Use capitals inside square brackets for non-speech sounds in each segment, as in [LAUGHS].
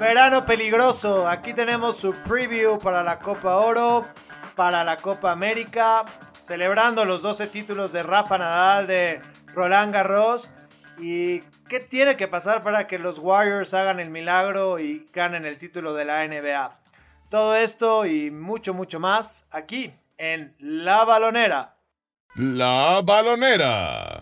Verano peligroso. Aquí tenemos su preview para la Copa Oro, para la Copa América, celebrando los 12 títulos de Rafa Nadal, de Roland Garros. ¿Y qué tiene que pasar para que los Warriors hagan el milagro y ganen el título de la NBA? Todo esto y mucho, mucho más aquí en La Balonera. La Balonera.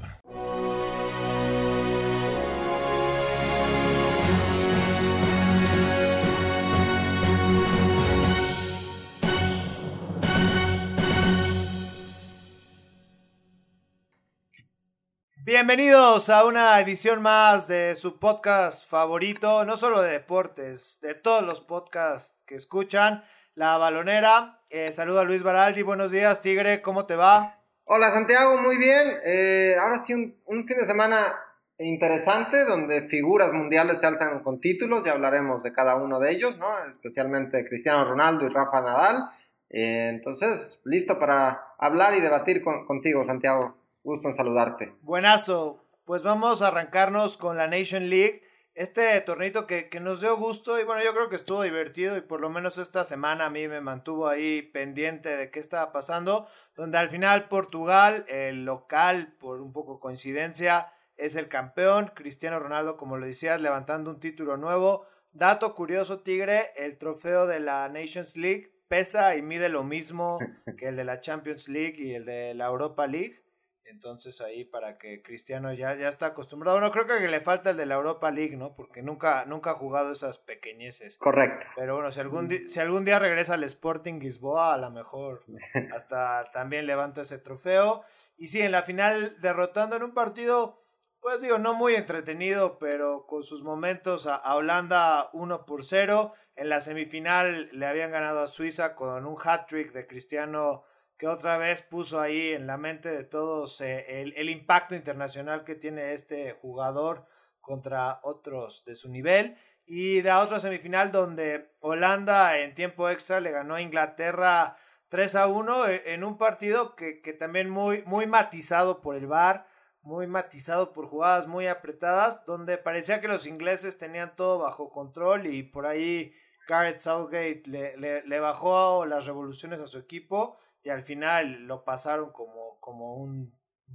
Bienvenidos a una edición más de su podcast favorito, no solo de deportes, de todos los podcasts que escuchan, La Balonera. Eh, saludo a Luis Baraldi, buenos días Tigre, ¿cómo te va? Hola Santiago, muy bien. Eh, ahora sí, un, fin de semana interesante donde figuras mundiales se alzan con títulos, ya hablaremos de cada uno de ellos, ¿no? especialmente Cristiano Ronaldo y Rafa Nadal. Eh, entonces, listo para hablar y debatir con, contigo, Santiago. Gusto en saludarte. Buenazo. Pues vamos a arrancarnos con la Nation League. Este tornito que, que, nos dio gusto y bueno, yo creo que estuvo divertido y por lo menos esta semana a mí me mantuvo ahí pendiente de qué estaba pasando, donde al final Portugal, el local, por un poco coincidencia, es el campeón. Cristiano Ronaldo, como lo decías, levantando un título nuevo. Dato curioso, Tigre, el trofeo de la Nations League pesa y mide lo mismo [LAUGHS] que el de la Champions League y el de la Europa League. Entonces ahí para que Cristiano ya, ya está acostumbrado. No creo que le falta el de la Europa League, ¿no? Porque nunca, nunca ha jugado esas pequeñeces. Correcto. Pero bueno, si algún, di si algún día regresa al Sporting Lisboa, a lo mejor [LAUGHS] hasta también levanta ese trofeo. Y sí, en la final derrotando en un partido, pues digo, no muy entretenido, pero con sus momentos a, a Holanda 1 por 0. En la semifinal le habían ganado a Suiza con un hat-trick de Cristiano que otra vez puso ahí en la mente de todos eh, el, el, impacto internacional que tiene este jugador contra otros de su nivel. Y de otra semifinal donde Holanda en tiempo extra le ganó a Inglaterra 3 a 1 e, en un partido que, que también muy, muy matizado por el VAR, muy matizado por jugadas muy apretadas, donde parecía que los ingleses tenían todo bajo control y por ahí Gareth Southgate le, le bajó las revoluciones a su equipo y al final lo pasaron como, como un,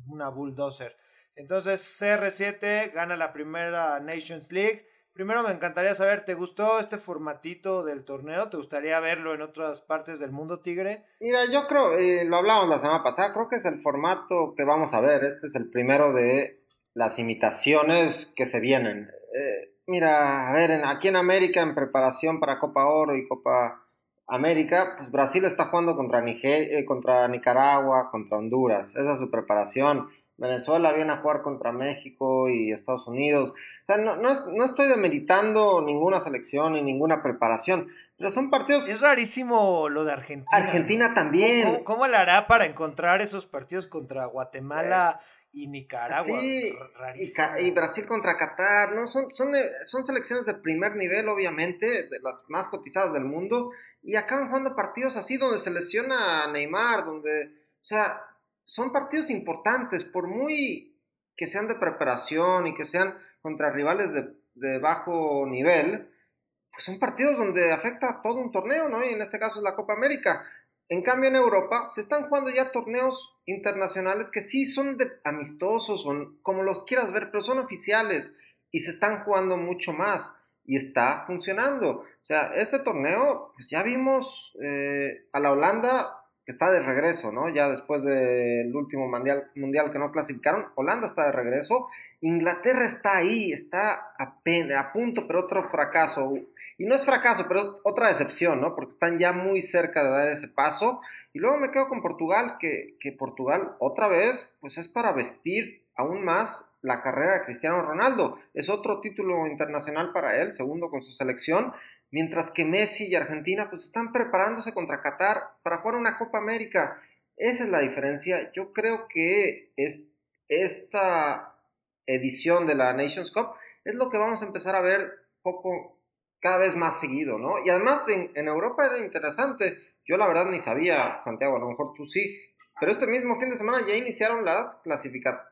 una bulldozer. Entonces CR7 gana la primera Nations League. Primero me encantaría saber, ¿te gustó este formatito del torneo? ¿Te gustaría verlo en otras partes del mundo, Tigre? Mira, yo creo, eh, lo hablamos la semana pasada, creo que es el formato que vamos a ver. Este es el primero de las imitaciones que se vienen. Eh, mira, a ver, en, aquí en América, en preparación para Copa Oro y Copa América, pues Brasil está jugando contra, Niger eh, contra Nicaragua, contra Honduras, esa es su preparación. Venezuela viene a jugar contra México y Estados Unidos. O sea, no, no, es, no estoy demeritando ninguna selección ni ninguna preparación, pero son partidos... Es rarísimo lo de Argentina. Argentina también. ¿Cómo, cómo le hará para encontrar esos partidos contra Guatemala? Eh y Nicaragua. Sí, y, y, Brasil contra Qatar, ¿no? Son, son, son selecciones de primer nivel, obviamente, de las más cotizadas del mundo, y acaban jugando partidos así donde se lesiona a Neymar, donde, o sea, son partidos importantes, por muy que sean de preparación y que sean contra rivales de, de bajo nivel, pues son partidos donde afecta a todo un torneo, ¿no? Y en este caso es la Copa América. En cambio, en Europa se están jugando ya torneos internacionales que sí son de amistosos, son como los quieras ver, pero son oficiales y se están jugando mucho más y está funcionando. O sea, este torneo, pues ya vimos eh, a la Holanda que está de regreso, ¿no? Ya después del último mundial, mundial que no clasificaron, Holanda está de regreso, Inglaterra está ahí, está a, a punto, pero otro fracaso y no es fracaso, pero otra decepción, ¿no? Porque están ya muy cerca de dar ese paso. Y luego me quedo con Portugal, que, que Portugal otra vez, pues es para vestir aún más la carrera de Cristiano Ronaldo. Es otro título internacional para él, segundo con su selección. Mientras que Messi y Argentina pues están preparándose contra Qatar para jugar una Copa América. Esa es la diferencia. Yo creo que es, esta edición de la Nations Cup es lo que vamos a empezar a ver poco cada vez más seguido, ¿no? Y además en, Europa era interesante. Yo la verdad ni sabía, Santiago, a lo mejor tú sí. Pero este mismo fin de semana ya iniciaron las clasificaciones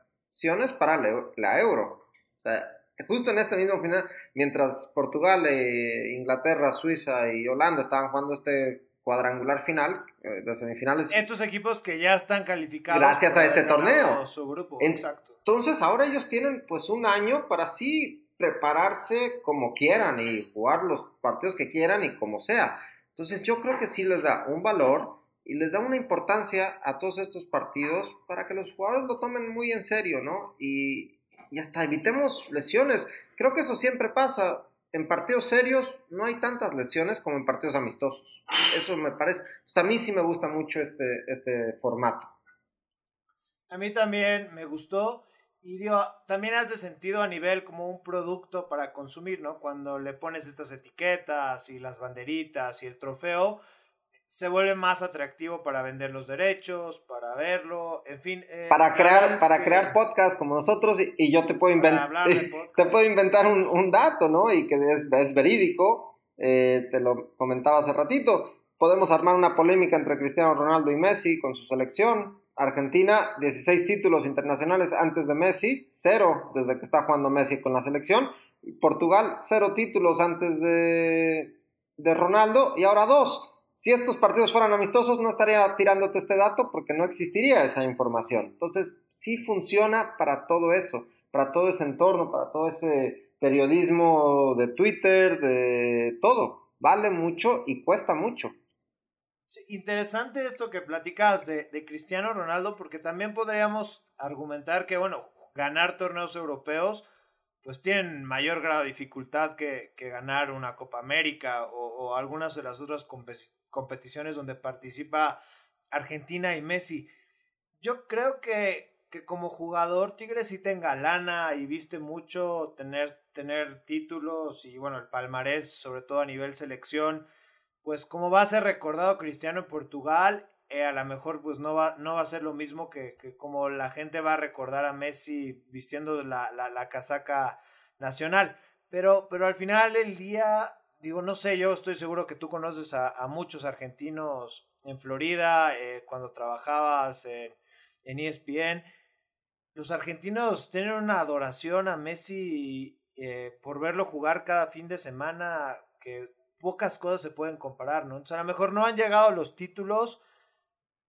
para la, la Euro. O sea, justo en este mismo final, mientras Portugal, eh, Inglaterra, Suiza y Holanda estaban jugando este cuadrangular final eh, de semifinales. Estos equipos que ya están calificados. Gracias a este torneo. Su grupo, exacto. Entonces ahora ellos tienen pues un año para sí prepararse como quieran y jugar los partidos que quieran y como sea. Entonces yo creo que sí les da un valor y les da una importancia a todos estos partidos para que los jugadores lo tomen muy en serio, ¿no? Y, y hasta evitemos lesiones. Creo que eso siempre pasa. En partidos serios no hay tantas lesiones como en partidos amistosos. Eso me parece. a mí sí me gusta mucho este, este formato. A mí también me gustó. Y digo, también hace sentido a nivel como un producto para consumir, ¿no? Cuando le pones estas etiquetas y las banderitas y el trofeo, se vuelve más atractivo para vender los derechos, para verlo, en fin. Eh, para crear, para crear podcast como nosotros y, yo te puedo inventar, [LAUGHS] te puedo inventar un, un, dato, ¿no? Y que es, verídico, eh, te lo comentaba hace ratito. Podemos armar una polémica entre Cristiano Ronaldo y Messi con su selección. Argentina, 16 títulos internacionales antes de Messi, cero desde que está jugando Messi con la selección. Portugal, cero títulos antes de, de Ronaldo y ahora dos. Si estos partidos fueran amistosos, no estaría tirándote este dato porque no existiría esa información. Entonces, sí funciona para todo eso, para todo ese entorno, para todo ese periodismo de Twitter, de todo. Vale mucho y cuesta mucho. interesante esto que platicas de, Cristiano Ronaldo, porque también podríamos argumentar que, bueno, ganar torneos europeos, pues tienen mayor grado de dificultad que, ganar una Copa América o, o algunas de las otras competiciones competiciones donde participa Argentina y Messi. Yo creo que, que como jugador Tigre sí tenga lana y viste mucho tener, tener títulos y bueno, el palmarés, sobre todo a nivel selección, pues como va a ser recordado Cristiano en Portugal, eh, a lo mejor pues no va, no va a ser lo mismo que, que, como la gente va a recordar a Messi vistiendo la, la, la casaca nacional. Pero, pero al final del día digo, no sé, yo estoy seguro que tú conoces a, muchos argentinos en Florida, eh, cuando trabajabas en, ESPN. Los argentinos tienen una adoración a Messi eh, por verlo jugar cada fin de semana que pocas cosas se pueden comparar, ¿no? Entonces a lo mejor no han llegado los títulos,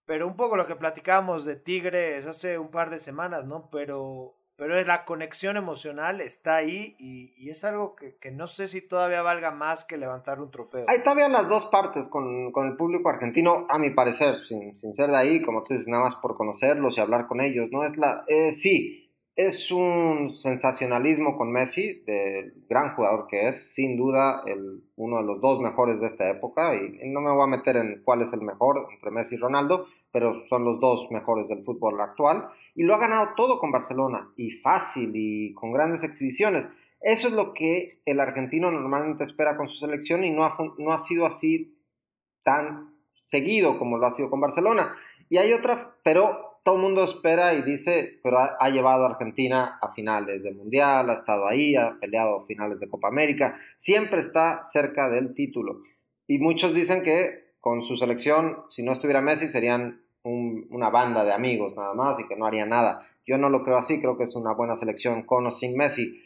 pero un poco lo que platicábamos de Tigres hace un par de semanas, ¿no? Pero pero la conexión emocional está ahí y, es algo que, no sé si todavía valga más que levantar un trofeo. Hay todavía las dos partes con, el público argentino, a mi parecer, sin, ser de ahí, como tú dices, nada más por conocerlos y hablar con ellos, ¿no? Es la, eh, sí, es un sensacionalismo con Messi, del gran jugador que es, sin duda el, uno de los dos mejores de esta época, y no me voy a meter en cuál es el mejor entre Messi y Ronaldo, pero son los dos mejores del fútbol actual y lo ha ganado todo con Barcelona y fácil y con grandes exhibiciones. Eso es lo que el argentino normalmente espera con su selección y no ha, no ha sido así tan seguido como lo ha sido con Barcelona. Y hay otra, pero todo el mundo espera y dice, pero ha, llevado a Argentina a finales de Mundial, ha estado ahí, ha peleado finales de Copa América, siempre está cerca del título. Y muchos dicen que con su selección, si no estuviera Messi, serían una banda de amigos nada más y que no haría nada. Yo no lo creo así, creo que es una buena selección con o sin Messi.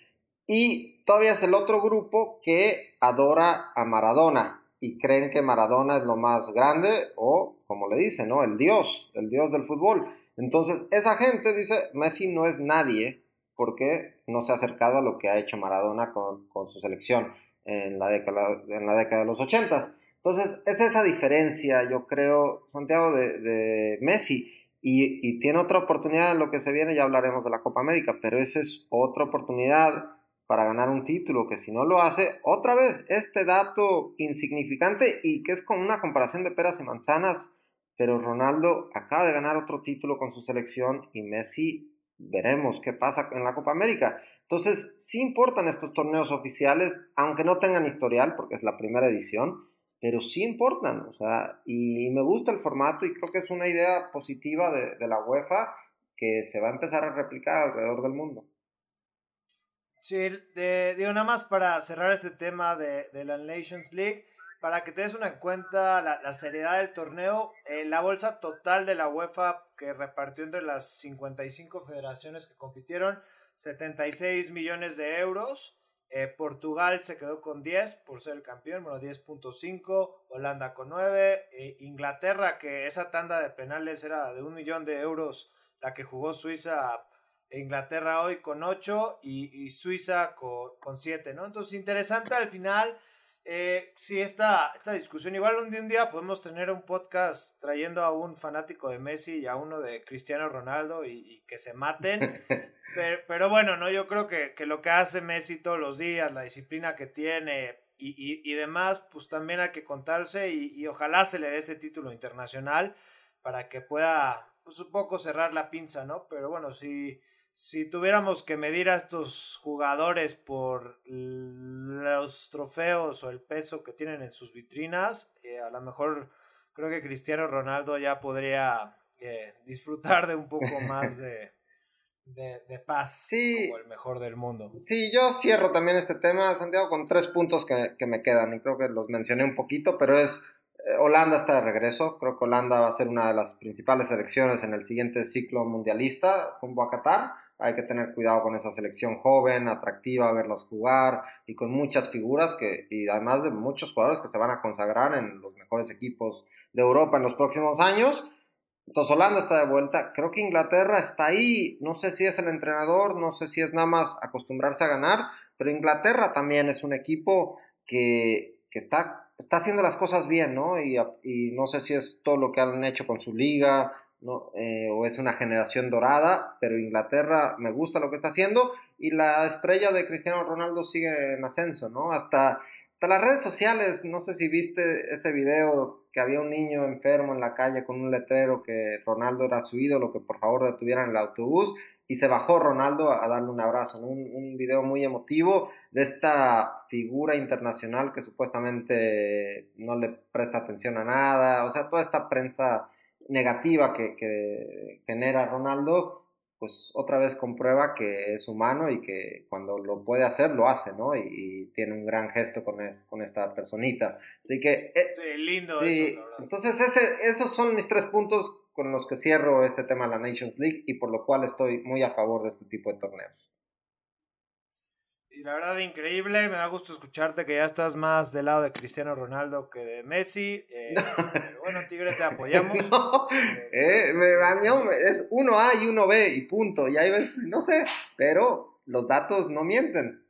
Y todavía es el otro grupo que adora a Maradona y creen que Maradona es lo más grande o, como le dicen, ¿no? El dios, el dios del fútbol. Entonces, esa gente dice, Messi no es nadie porque no se ha acercado a lo que ha hecho Maradona con, con su selección en la década, en la década de los ochentas. Entonces, es esa diferencia, yo creo, Santiago, de, Messi. Y, tiene otra oportunidad en lo que se viene, ya hablaremos de la Copa América, pero esa es otra oportunidad para ganar un título, que si no lo hace, otra vez, este dato insignificante y que es con una comparación de peras y manzanas, pero Ronaldo acaba de ganar otro título con su selección y Messi veremos qué pasa en la Copa América. Entonces, sí importan estos torneos oficiales, aunque no tengan historial, porque es la primera edición, pero sí importan, o sea, y me gusta el formato y creo que es una idea positiva de, de la UEFA que se va a empezar a replicar alrededor del mundo. Sí, de, digo, nada más para cerrar este tema de, de la Nations League, para que te des una cuenta la, la seriedad del torneo, eh, la bolsa total de la UEFA que repartió entre las 55 federaciones que compitieron 76 millones de euros. Eh, Portugal se quedó con 10 por ser el campeón, bueno, 10.5, Holanda con 9, eh, Inglaterra, que esa tanda de penales era de un millón de euros, la que jugó Suiza e Inglaterra hoy con 8 y, Suiza con, con 7, ¿no? Entonces, interesante al final. Eh, sí, esta, esta discusión, igual un día, un día podemos tener un podcast trayendo a un fanático de Messi y a uno de Cristiano Ronaldo y, que se maten. [LAUGHS] pero, bueno, no, yo creo que, lo que hace Messi todos los días, la disciplina que tiene y, demás, pues también hay que contarse y, ojalá se le dé ese título internacional para que pueda, pues un poco cerrar la pinza, ¿no? Pero bueno, sí si tuviéramos que medir a estos jugadores por los trofeos o el peso que tienen en sus vitrinas, eh, a lo mejor creo que Cristiano Ronaldo ya podría eh, disfrutar de un poco [LAUGHS] más de, de, paz como el mejor del mundo. Sí, yo cierro también este tema, Santiago, con tres puntos que, que me quedan y creo que los mencioné un poquito, pero es eh, Holanda está de regreso, creo que Holanda va a ser una de las principales selecciones en el siguiente ciclo mundialista rumbo a Qatar hay que tener cuidado con esa selección joven, atractiva, verlas jugar y con muchas figuras que, y además de muchos jugadores que se van a consagrar en los mejores equipos de Europa en los próximos años. Entonces Holanda está de vuelta, creo que Inglaterra está ahí, no sé si es el entrenador, no sé si es nada más acostumbrarse a ganar, pero Inglaterra también es un equipo que, que está, está haciendo las cosas bien, ¿no? Y, y no sé si es todo lo que han hecho con su liga, ¿no? Eh, o es una generación dorada, pero Inglaterra me gusta lo que está haciendo y la estrella de Cristiano Ronaldo sigue en ascenso, ¿no? Hasta, hasta las redes sociales, no sé si viste ese video que había un niño enfermo en la calle con un letrero que Ronaldo era su ídolo, que por favor detuvieran el autobús y se bajó Ronaldo a, darle un abrazo, un, un, video muy emotivo de esta figura internacional que supuestamente no le presta atención a nada, o sea, toda esta prensa negativa que, genera Ronaldo, pues otra vez comprueba que es humano y que cuando lo puede hacer, lo hace, ¿no? Y, tiene un gran gesto con, con esta personita. Así que... Eh, sí, lindo eso, Entonces, ese, esos son mis tres puntos con los que cierro este tema de la Nations League y por lo cual estoy muy a favor de este tipo de torneos. Y la verdad, increíble. Me da gusto escucharte que ya estás más del lado de Cristiano Ronaldo que de Messi. Eh, pero bueno, Tigre, te apoyamos. [LAUGHS] Eh, es uno A y uno B y punto. Y ahí ves, no sé, pero los datos no mienten.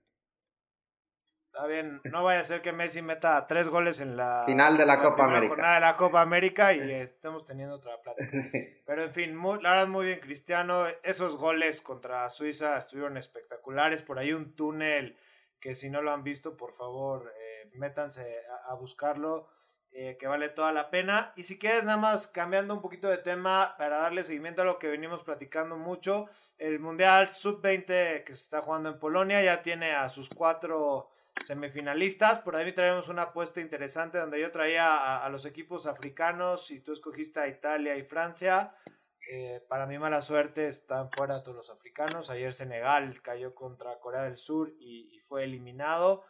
Está bien, no vaya a ser que Messi meta tres goles en la final de la, Copa América. de la Copa América y estemos teniendo otra plata. [LAUGHS] Pero en fin, la verdad muy bien Cristiano. Esos goles contra Suiza estuvieron espectaculares. Por ahí un túnel que si no lo han visto, por favor, eh, métanse a, buscarlo, eh, que vale toda la pena. Y si quieres, nada más cambiando un poquito de tema para darle seguimiento a lo que venimos platicando mucho, el Mundial Sub-20 que se está jugando en Polonia ya tiene a sus cuatro semifinalistas. Por ahí traemos una apuesta interesante donde yo traía a, los equipos africanos y tú escogiste a Italia y Francia. Eh, para mi mala suerte están fuera todos los africanos. Ayer Senegal cayó contra Corea del Sur y, fue eliminado.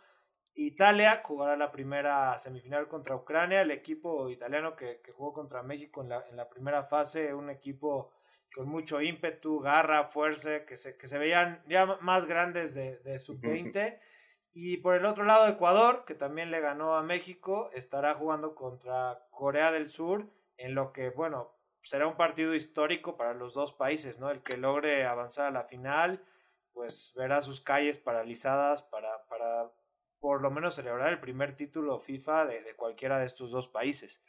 Italia jugará la primera semifinal contra Ucrania. El equipo italiano que, jugó contra México en la, en la, primera fase, un equipo con mucho ímpetu, garra, fuerza, que se, que se veían ya más grandes de, de [LAUGHS] sub-20. Y por el otro lado, Ecuador, que también le ganó a México, estará jugando contra Corea del Sur, en lo que, bueno, será un partido histórico para los dos países, ¿no? El que logre avanzar a la final, pues verá sus calles paralizadas para, para por lo menos celebrar el primer título FIFA de, de cualquiera de estos dos países.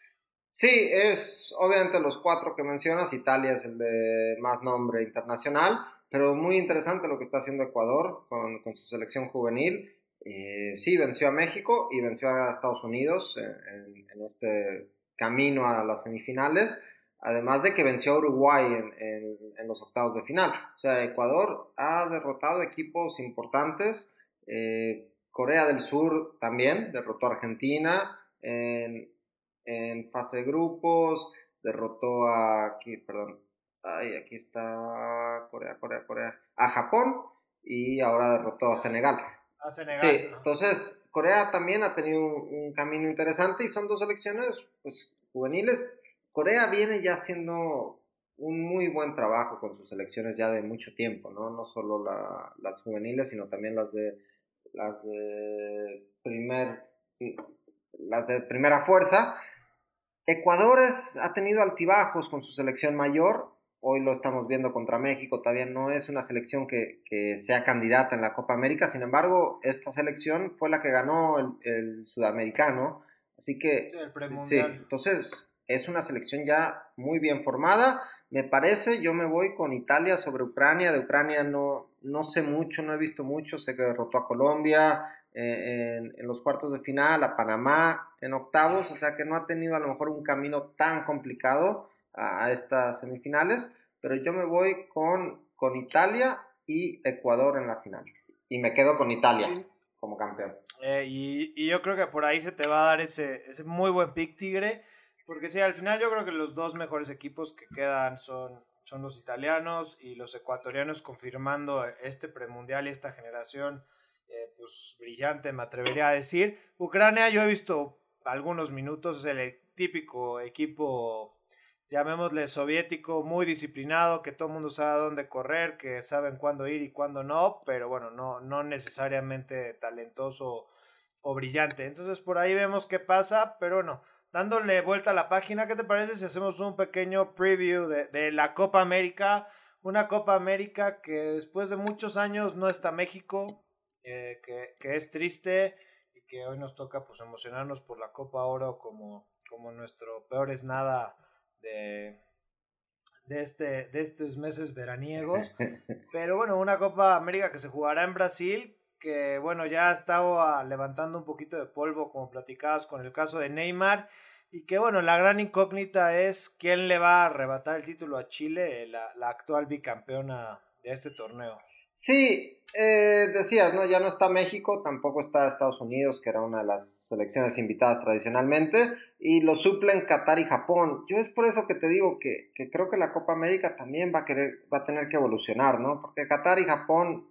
Sí, es obviamente los cuatro que mencionas, Italia es el de más nombre internacional, pero muy interesante lo que está haciendo Ecuador con, con su selección juvenil eh, sí, venció a México y venció a Estados Unidos en, este camino a las semifinales, además de que venció a Uruguay en, los octavos de final. O sea, Ecuador ha derrotado equipos importantes, eh, Corea del Sur también derrotó a Argentina en, fase de grupos, derrotó a, aquí, perdón, ay, aquí está Corea, Corea, Corea, a Japón y ahora derrotó a Senegal. Sí, entonces Corea también ha tenido un, camino interesante y son dos selecciones pues, juveniles. Corea viene ya siendo un muy buen trabajo con sus selecciones ya de mucho tiempo, ¿no? No solo las juveniles, sino también las de las de primer las de primera fuerza. Ecuador ha tenido altibajos con su selección mayor. Hoy lo estamos viendo contra México. Todavía no es una selección que, sea candidata en la Copa América. Sin embargo, esta selección fue la que ganó el, el sudamericano. Así que, sí, entonces es una selección ya muy bien formada. Me parece, yo me voy con Italia sobre Ucrania. De Ucrania no, no sé mucho, no he visto mucho. Sé que derrotó a Colombia eh, en, los cuartos de final, a Panamá en octavos. O sea que no ha tenido a lo mejor un camino tan complicado a, estas semifinales. Pero yo me voy con, con Italia y Ecuador en la final. Y me quedo con Italia como campeón. Eh, y, y, yo creo que por ahí se te va a dar ese, ese muy buen pick, Tigre. Porque sí, al final yo creo que los dos mejores equipos que quedan son, son los italianos y los ecuatorianos confirmando este premundial y esta generación eh, pues brillante, me atrevería a decir. Ucrania yo he visto algunos minutos, es el típico equipo, llamémosle soviético, muy disciplinado, que todo el mundo sabe dónde correr, que saben cuándo ir y cuándo no, pero bueno, no, no necesariamente talentoso o brillante. Entonces por ahí vemos qué pasa, pero no dándole vuelta a la página, ¿qué te parece si hacemos un pequeño preview de, la Copa América? Una Copa América que después de muchos años no está México, eh, que, es triste y que hoy nos toca pues emocionarnos por la Copa Oro como, como nuestro peor es nada de, de, este, de estos meses veraniegos. [LAUGHS] Pero bueno, una Copa América que se jugará en Brasil, que bueno, ya ha estado levantando un poquito de polvo, como platicabas con el caso de Neymar. Y que bueno, la gran incógnita es quién le va a arrebatar el título a Chile, la, actual bicampeona de este torneo. Sí, eh, decías, ¿no? Ya no está México, tampoco está Estados Unidos, que era una de las selecciones invitadas tradicionalmente, y lo suplen Qatar y Japón. Yo es por eso que te digo que, creo que la Copa América también va a, querer, va a tener que evolucionar, ¿no? Porque Qatar y Japón,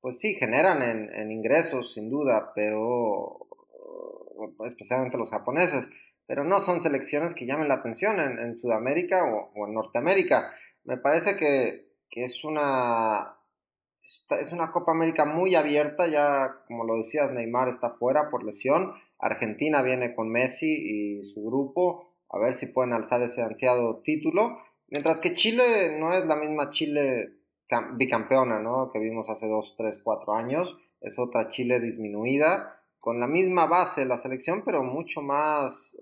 pues sí, generan en, en ingresos, sin duda, pero especialmente los japoneses pero no son selecciones que llamen la atención en, Sudamérica o, en Norteamérica. Me parece que, es una es una Copa América muy abierta, ya como lo decías, Neymar está fuera por lesión, Argentina viene con Messi y su grupo, a ver si pueden alzar ese ansiado título, mientras que Chile no es la misma Chile bicampeona, ¿no? Que vimos hace 2, 3, 4 años, es otra Chile disminuida, con la misma base la selección, pero mucho más,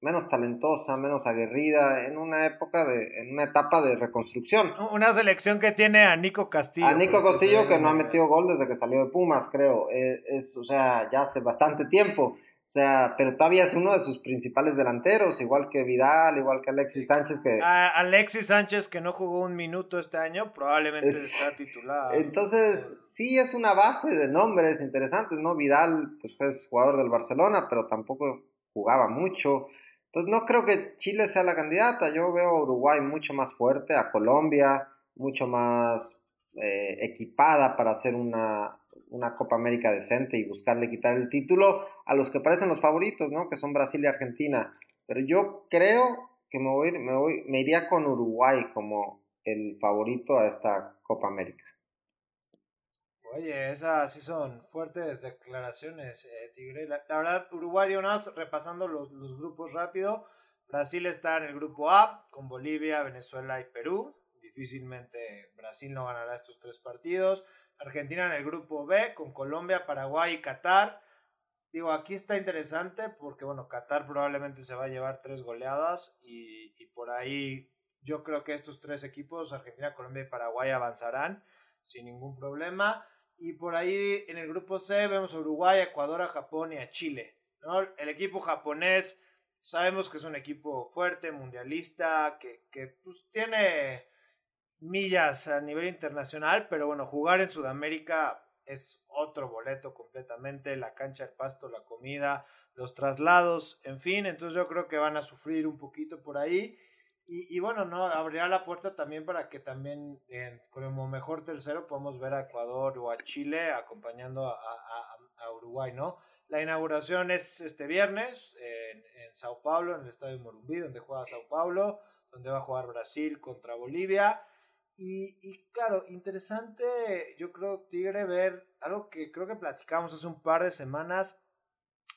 menos talentosa, menos aguerrida, en una época de, en una etapa de reconstrucción. Una selección que tiene a Nico Castillo. A Nico Castillo que no ha metido gol desde que salió de Pumas, creo. Eh, es, o sea, ya hace bastante tiempo. O sea, pero todavía es uno de sus principales delanteros, igual que Vidal, igual que Alexis Sánchez. que Alexis Sánchez, que no jugó un minuto este año, probablemente está titulado. Entonces, sí es una base de nombres interesantes, ¿no? Vidal, pues fue jugador del Barcelona, pero tampoco jugaba mucho. Entonces, no creo que Chile sea la candidata. Yo veo a Uruguay mucho más fuerte, a Colombia mucho más eh, equipada para hacer una, una Copa América decente y buscarle quitar el título a los que parecen los favoritos, ¿no? Que son Brasil y Argentina. Pero yo creo que me, voy, me, voy, me iría con Uruguay como el favorito a esta Copa América. Oye, esas sí son fuertes declaraciones, eh, Tigre. La, verdad, Uruguay, de más, repasando los grupos rápido. Brasil está en el grupo A, con Bolivia, Venezuela y Perú. Difícilmente Brasil no ganará estos tres partidos. Argentina en el grupo B con Colombia, Paraguay y Qatar. Digo, aquí está interesante porque, bueno, Qatar probablemente se va a llevar tres goleadas y, por ahí yo creo que estos tres equipos, Argentina, Colombia y Paraguay, avanzarán sin ningún problema. Y por ahí en el grupo C vemos a Uruguay, Ecuador, a Japón y a Chile. ¿no? El equipo japonés sabemos que es un equipo fuerte, mundialista, que, que pues, tiene millas a nivel internacional, pero bueno, jugar en Sudamérica es otro boleto completamente, la cancha, el pasto, la comida, los traslados, en fin, entonces yo creo que van a sufrir un poquito por ahí. Y, bueno, no abrirá la puerta también para que también como mejor tercero podamos ver a Ecuador o a Chile acompañando a, a, Uruguay, ¿no? La inauguración es este viernes en, en, Sao Paulo, en el Estadio Morumbí, donde juega Sao Paulo donde va a jugar Brasil contra Bolivia. Y, y, claro, interesante, yo creo, Tigre, ver algo que creo que platicamos hace un par de semanas,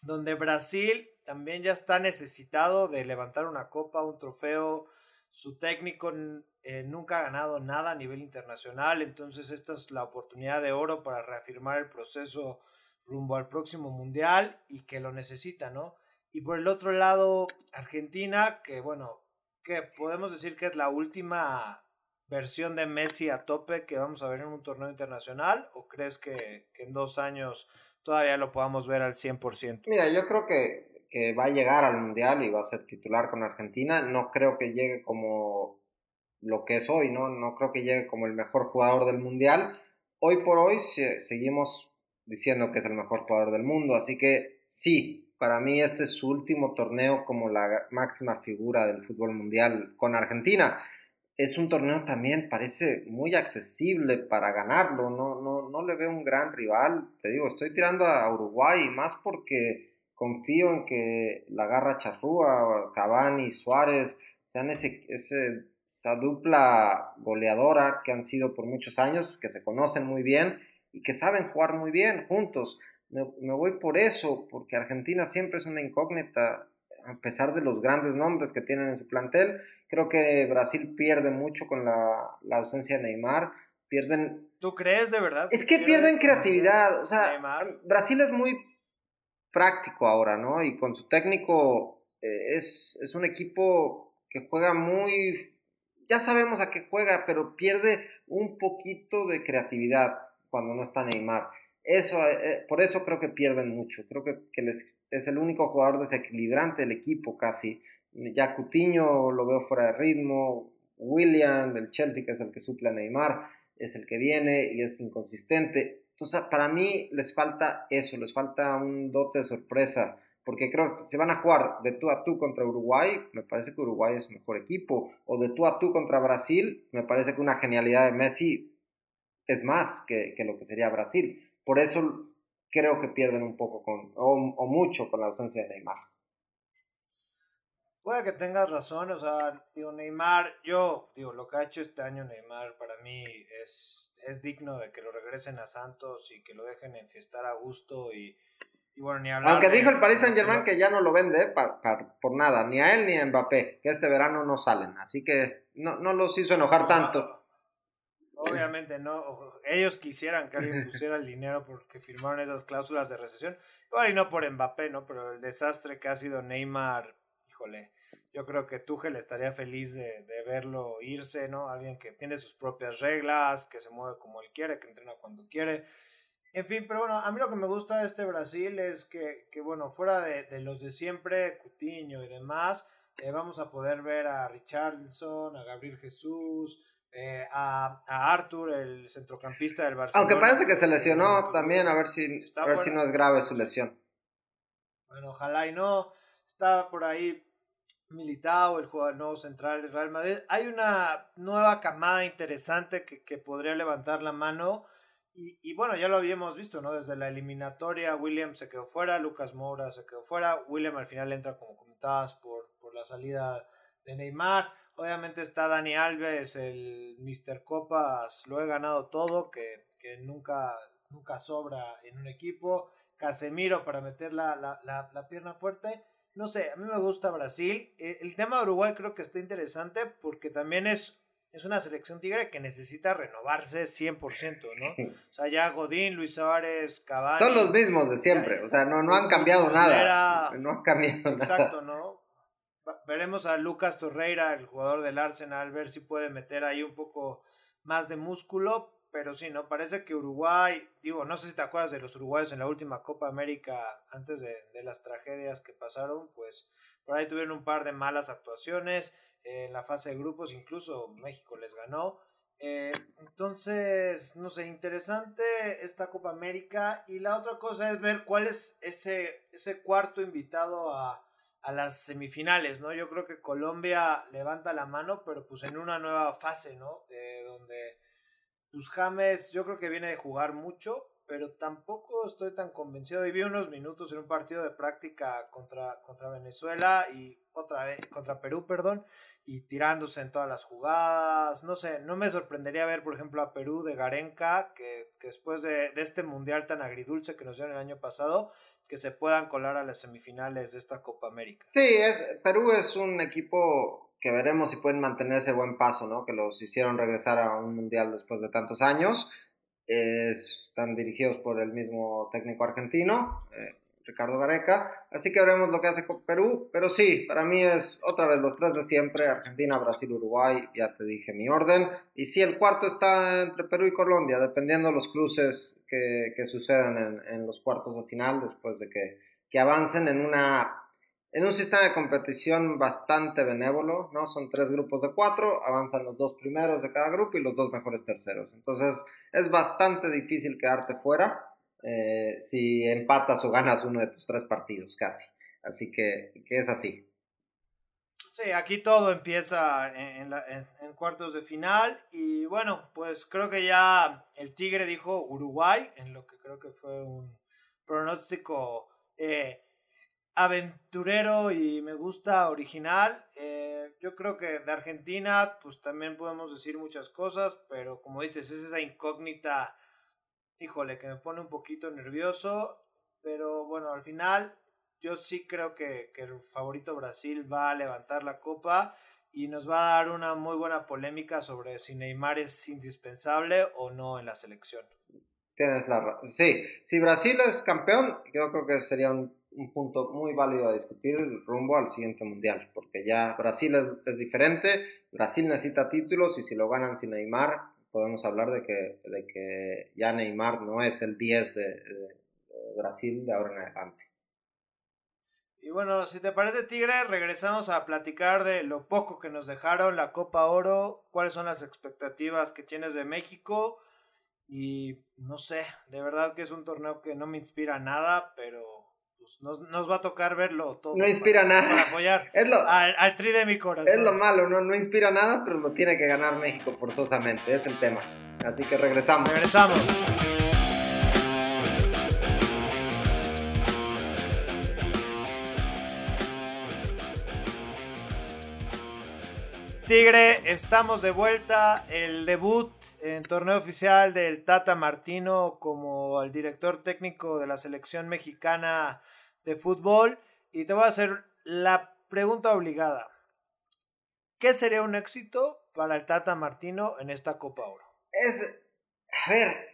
donde Brasil también ya está necesitado de levantar una copa, un trofeo. Su técnico eh, nunca ha ganado nada a nivel internacional, entonces esta es la oportunidad de oro para reafirmar el proceso rumbo al próximo mundial y que lo necesita, ¿no? Y por el otro lado, Argentina, que bueno, que podemos decir que es la última versión de Messi a tope que vamos a ver en un torneo internacional, o crees que, que en dos años todavía lo podamos ver al 100%? Mira, yo creo que que va a llegar al Mundial y va a ser titular con Argentina. No creo que llegue como lo que es hoy, ¿no? No creo que llegue como el mejor jugador del Mundial. Hoy por hoy seguimos diciendo que es el mejor jugador del mundo, así que sí, para mí este es su último torneo como la máxima figura del fútbol mundial con Argentina. Es un torneo también, parece muy accesible para ganarlo, no, no, no le veo un gran rival, te digo, estoy tirando a Uruguay más porque confío en que la garra charrúa, Cavani, Suárez, sean ese, esa dupla goleadora que han sido por muchos años, que se conocen muy bien y que saben jugar muy bien juntos. Me, voy por eso, porque Argentina siempre es una incógnita, a pesar de los grandes nombres que tienen en su plantel. Creo que Brasil pierde mucho con la, la ausencia de Neymar. Pierden. ¿Tú crees de verdad? Es que pierden creatividad. O sea, Brasil es muy práctico ahora, ¿no? Y con su técnico eh, es, es un equipo que juega muy, ya sabemos a qué juega, pero pierde un poquito de creatividad cuando no está Neymar. Eso, eh, por eso creo que pierden mucho. Creo que, que les, es el único jugador desequilibrante del equipo casi. Ya Cutiño lo veo fuera de ritmo. William del Chelsea, que es el que suple a Neymar, es el que viene y es inconsistente. Entonces, para mí les falta eso, les falta un dote de sorpresa, porque creo que si van a jugar de tú a tú contra Uruguay, me parece que Uruguay es mejor equipo, o de tú a tú contra Brasil, me parece que una genialidad de Messi es más que, lo que sería Brasil. Por eso creo que pierden un poco con, o, mucho con la ausencia de Neymar. Puede que tengas razón, o sea, digo, Neymar, yo, digo, lo que ha hecho este año Neymar para mí es es digno de que lo regresen a Santos y que lo dejen enfiestar a gusto y, bueno, ni hablar. Aunque dijo el Paris Saint Germain que ya no lo vende eh, por nada, ni a él ni a Mbappé, que este verano no salen, así que no, no los hizo enojar tanto. Obviamente no, ellos quisieran que alguien pusiera el dinero porque firmaron esas cláusulas de recesión, igual y no por Mbappé, ¿no? Pero el desastre que ha sido Neymar, híjole, yo creo que Tuchel estaría feliz de, verlo irse, ¿no? Alguien que tiene sus propias reglas, que se mueve como él quiere, que entrena cuando quiere. En fin, pero bueno, a mí lo que me gusta de este Brasil es que, que bueno, fuera de, los de siempre, Cutiño y demás, eh, vamos a poder ver a Richardson, a Gabriel Jesús, eh, a, a, Arthur, el centrocampista del Barcelona. Aunque parece que se lesionó también, a ver si, a ver si no es grave su lesión. Bueno, ojalá y no. Está por ahí Militao, el jugador nuevo central del Real Madrid. Hay una nueva camada interesante que, podría levantar la mano. Y, bueno, ya lo habíamos visto, ¿no? Desde la eliminatoria, William se quedó fuera, Lucas Moura se quedó fuera. William al final entra, como comentabas, por, por la salida de Neymar. Obviamente está Dani Alves, el Mr. Copas, lo he ganado todo, que, nunca, nunca sobra en un equipo. Casemiro para meter la, la, la pierna fuerte no sé, a mí me gusta Brasil. Eh, el tema de Uruguay creo que está interesante porque también es, es una selección tigre que necesita renovarse 100%, ¿no? O sea, ya Godín, Luis Suárez, Cavani. Son los mismos de siempre, o sea, no, no han cambiado nada. No han cambiado nada. Exacto, ¿no? Veremos a Lucas Torreira, el jugador del Arsenal, ver si puede meter ahí un poco más de músculo, pero sí, ¿no? Parece que Uruguay, digo, no sé si te acuerdas de los uruguayos en la última Copa América antes de, las tragedias que pasaron, pues por ahí tuvieron un par de malas actuaciones en la fase de grupos, incluso México les ganó. Eh, entonces, no sé, interesante esta Copa América. Y la otra cosa es ver cuál es ese, ese cuarto invitado a, a las semifinales, ¿no? Yo creo que Colombia levanta la mano, pero pues en una nueva fase, ¿no? donde pues James yo creo que viene de jugar mucho, pero tampoco estoy tan convencido. Y vi unos minutos en un partido de práctica contra, contra Venezuela y otra vez contra Perú, perdón, y tirándose en todas las jugadas. No sé, no me sorprendería ver, por ejemplo, a Perú de Garenca, que, que después de, de, este mundial tan agridulce que nos dieron el año pasado, que se puedan colar a las semifinales de esta Copa América. Sí, es, Perú es un equipo que veremos si pueden mantener ese buen paso, ¿no? Que los hicieron regresar a un mundial después de tantos años están dirigidos por el mismo técnico argentino, eh, Ricardo Gareca. Así que veremos lo que hace con Perú. Pero sí, para mí es otra vez los tres de siempre: Argentina, Brasil, Uruguay. Ya te dije mi orden. Y sí, el cuarto está entre Perú y Colombia, dependiendo de los cruces que, que sucedan en, en, los cuartos de final, después de que, que avancen en una en un sistema de competición bastante benévolo, ¿no? Son tres grupos de cuatro, avanzan los dos primeros de cada grupo y los dos mejores terceros. Entonces es bastante difícil quedarte fuera eh, si empatas o ganas uno de tus tres partidos, casi. Así que, que es así. Sí, aquí todo empieza en, cuartos de final y bueno, pues creo que ya el Tigre dijo Uruguay, en lo que creo que fue un pronóstico... Eh, aventurero y me gusta original. Eh, yo creo que de Argentina, pues también podemos decir muchas cosas, pero como dices, es esa incógnita, híjole, que me pone un poquito nervioso. Pero bueno, al final yo sí creo que, que el favorito Brasil va a levantar la copa y nos va a dar una muy buena polémica sobre si Neymar es indispensable o no en la selección. Tienes la razón. Sí, si Brasil es campeón, yo creo que sería un un punto muy válido a discutir rumbo al siguiente mundial, porque ya Brasil es, diferente, Brasil necesita títulos y si lo ganan sin Neymar, podemos hablar de que, de que ya Neymar no es el 10 de, de, Brasil de ahora en adelante. Y bueno, si te parece Tigre, regresamos a platicar de lo poco que nos dejaron la Copa Oro, cuáles son las expectativas que tienes de México y no sé, de verdad que es un torneo que no me inspira nada, pero pues, nos, va a tocar verlo todo. No inspira nada. Para apoyar es lo, al, tri de mi corazón. Es lo malo, no, no inspira nada, pero lo tiene que ganar México forzosamente, es el tema. Así que regresamos. Regresamos. Tigre, estamos de vuelta. El debut en torneo oficial del Tata Martino como el director técnico de la selección mexicana de fútbol y te voy a hacer la pregunta obligada. ¿Qué sería un éxito para el Tata Martino en esta Copa Oro? Es, a ver,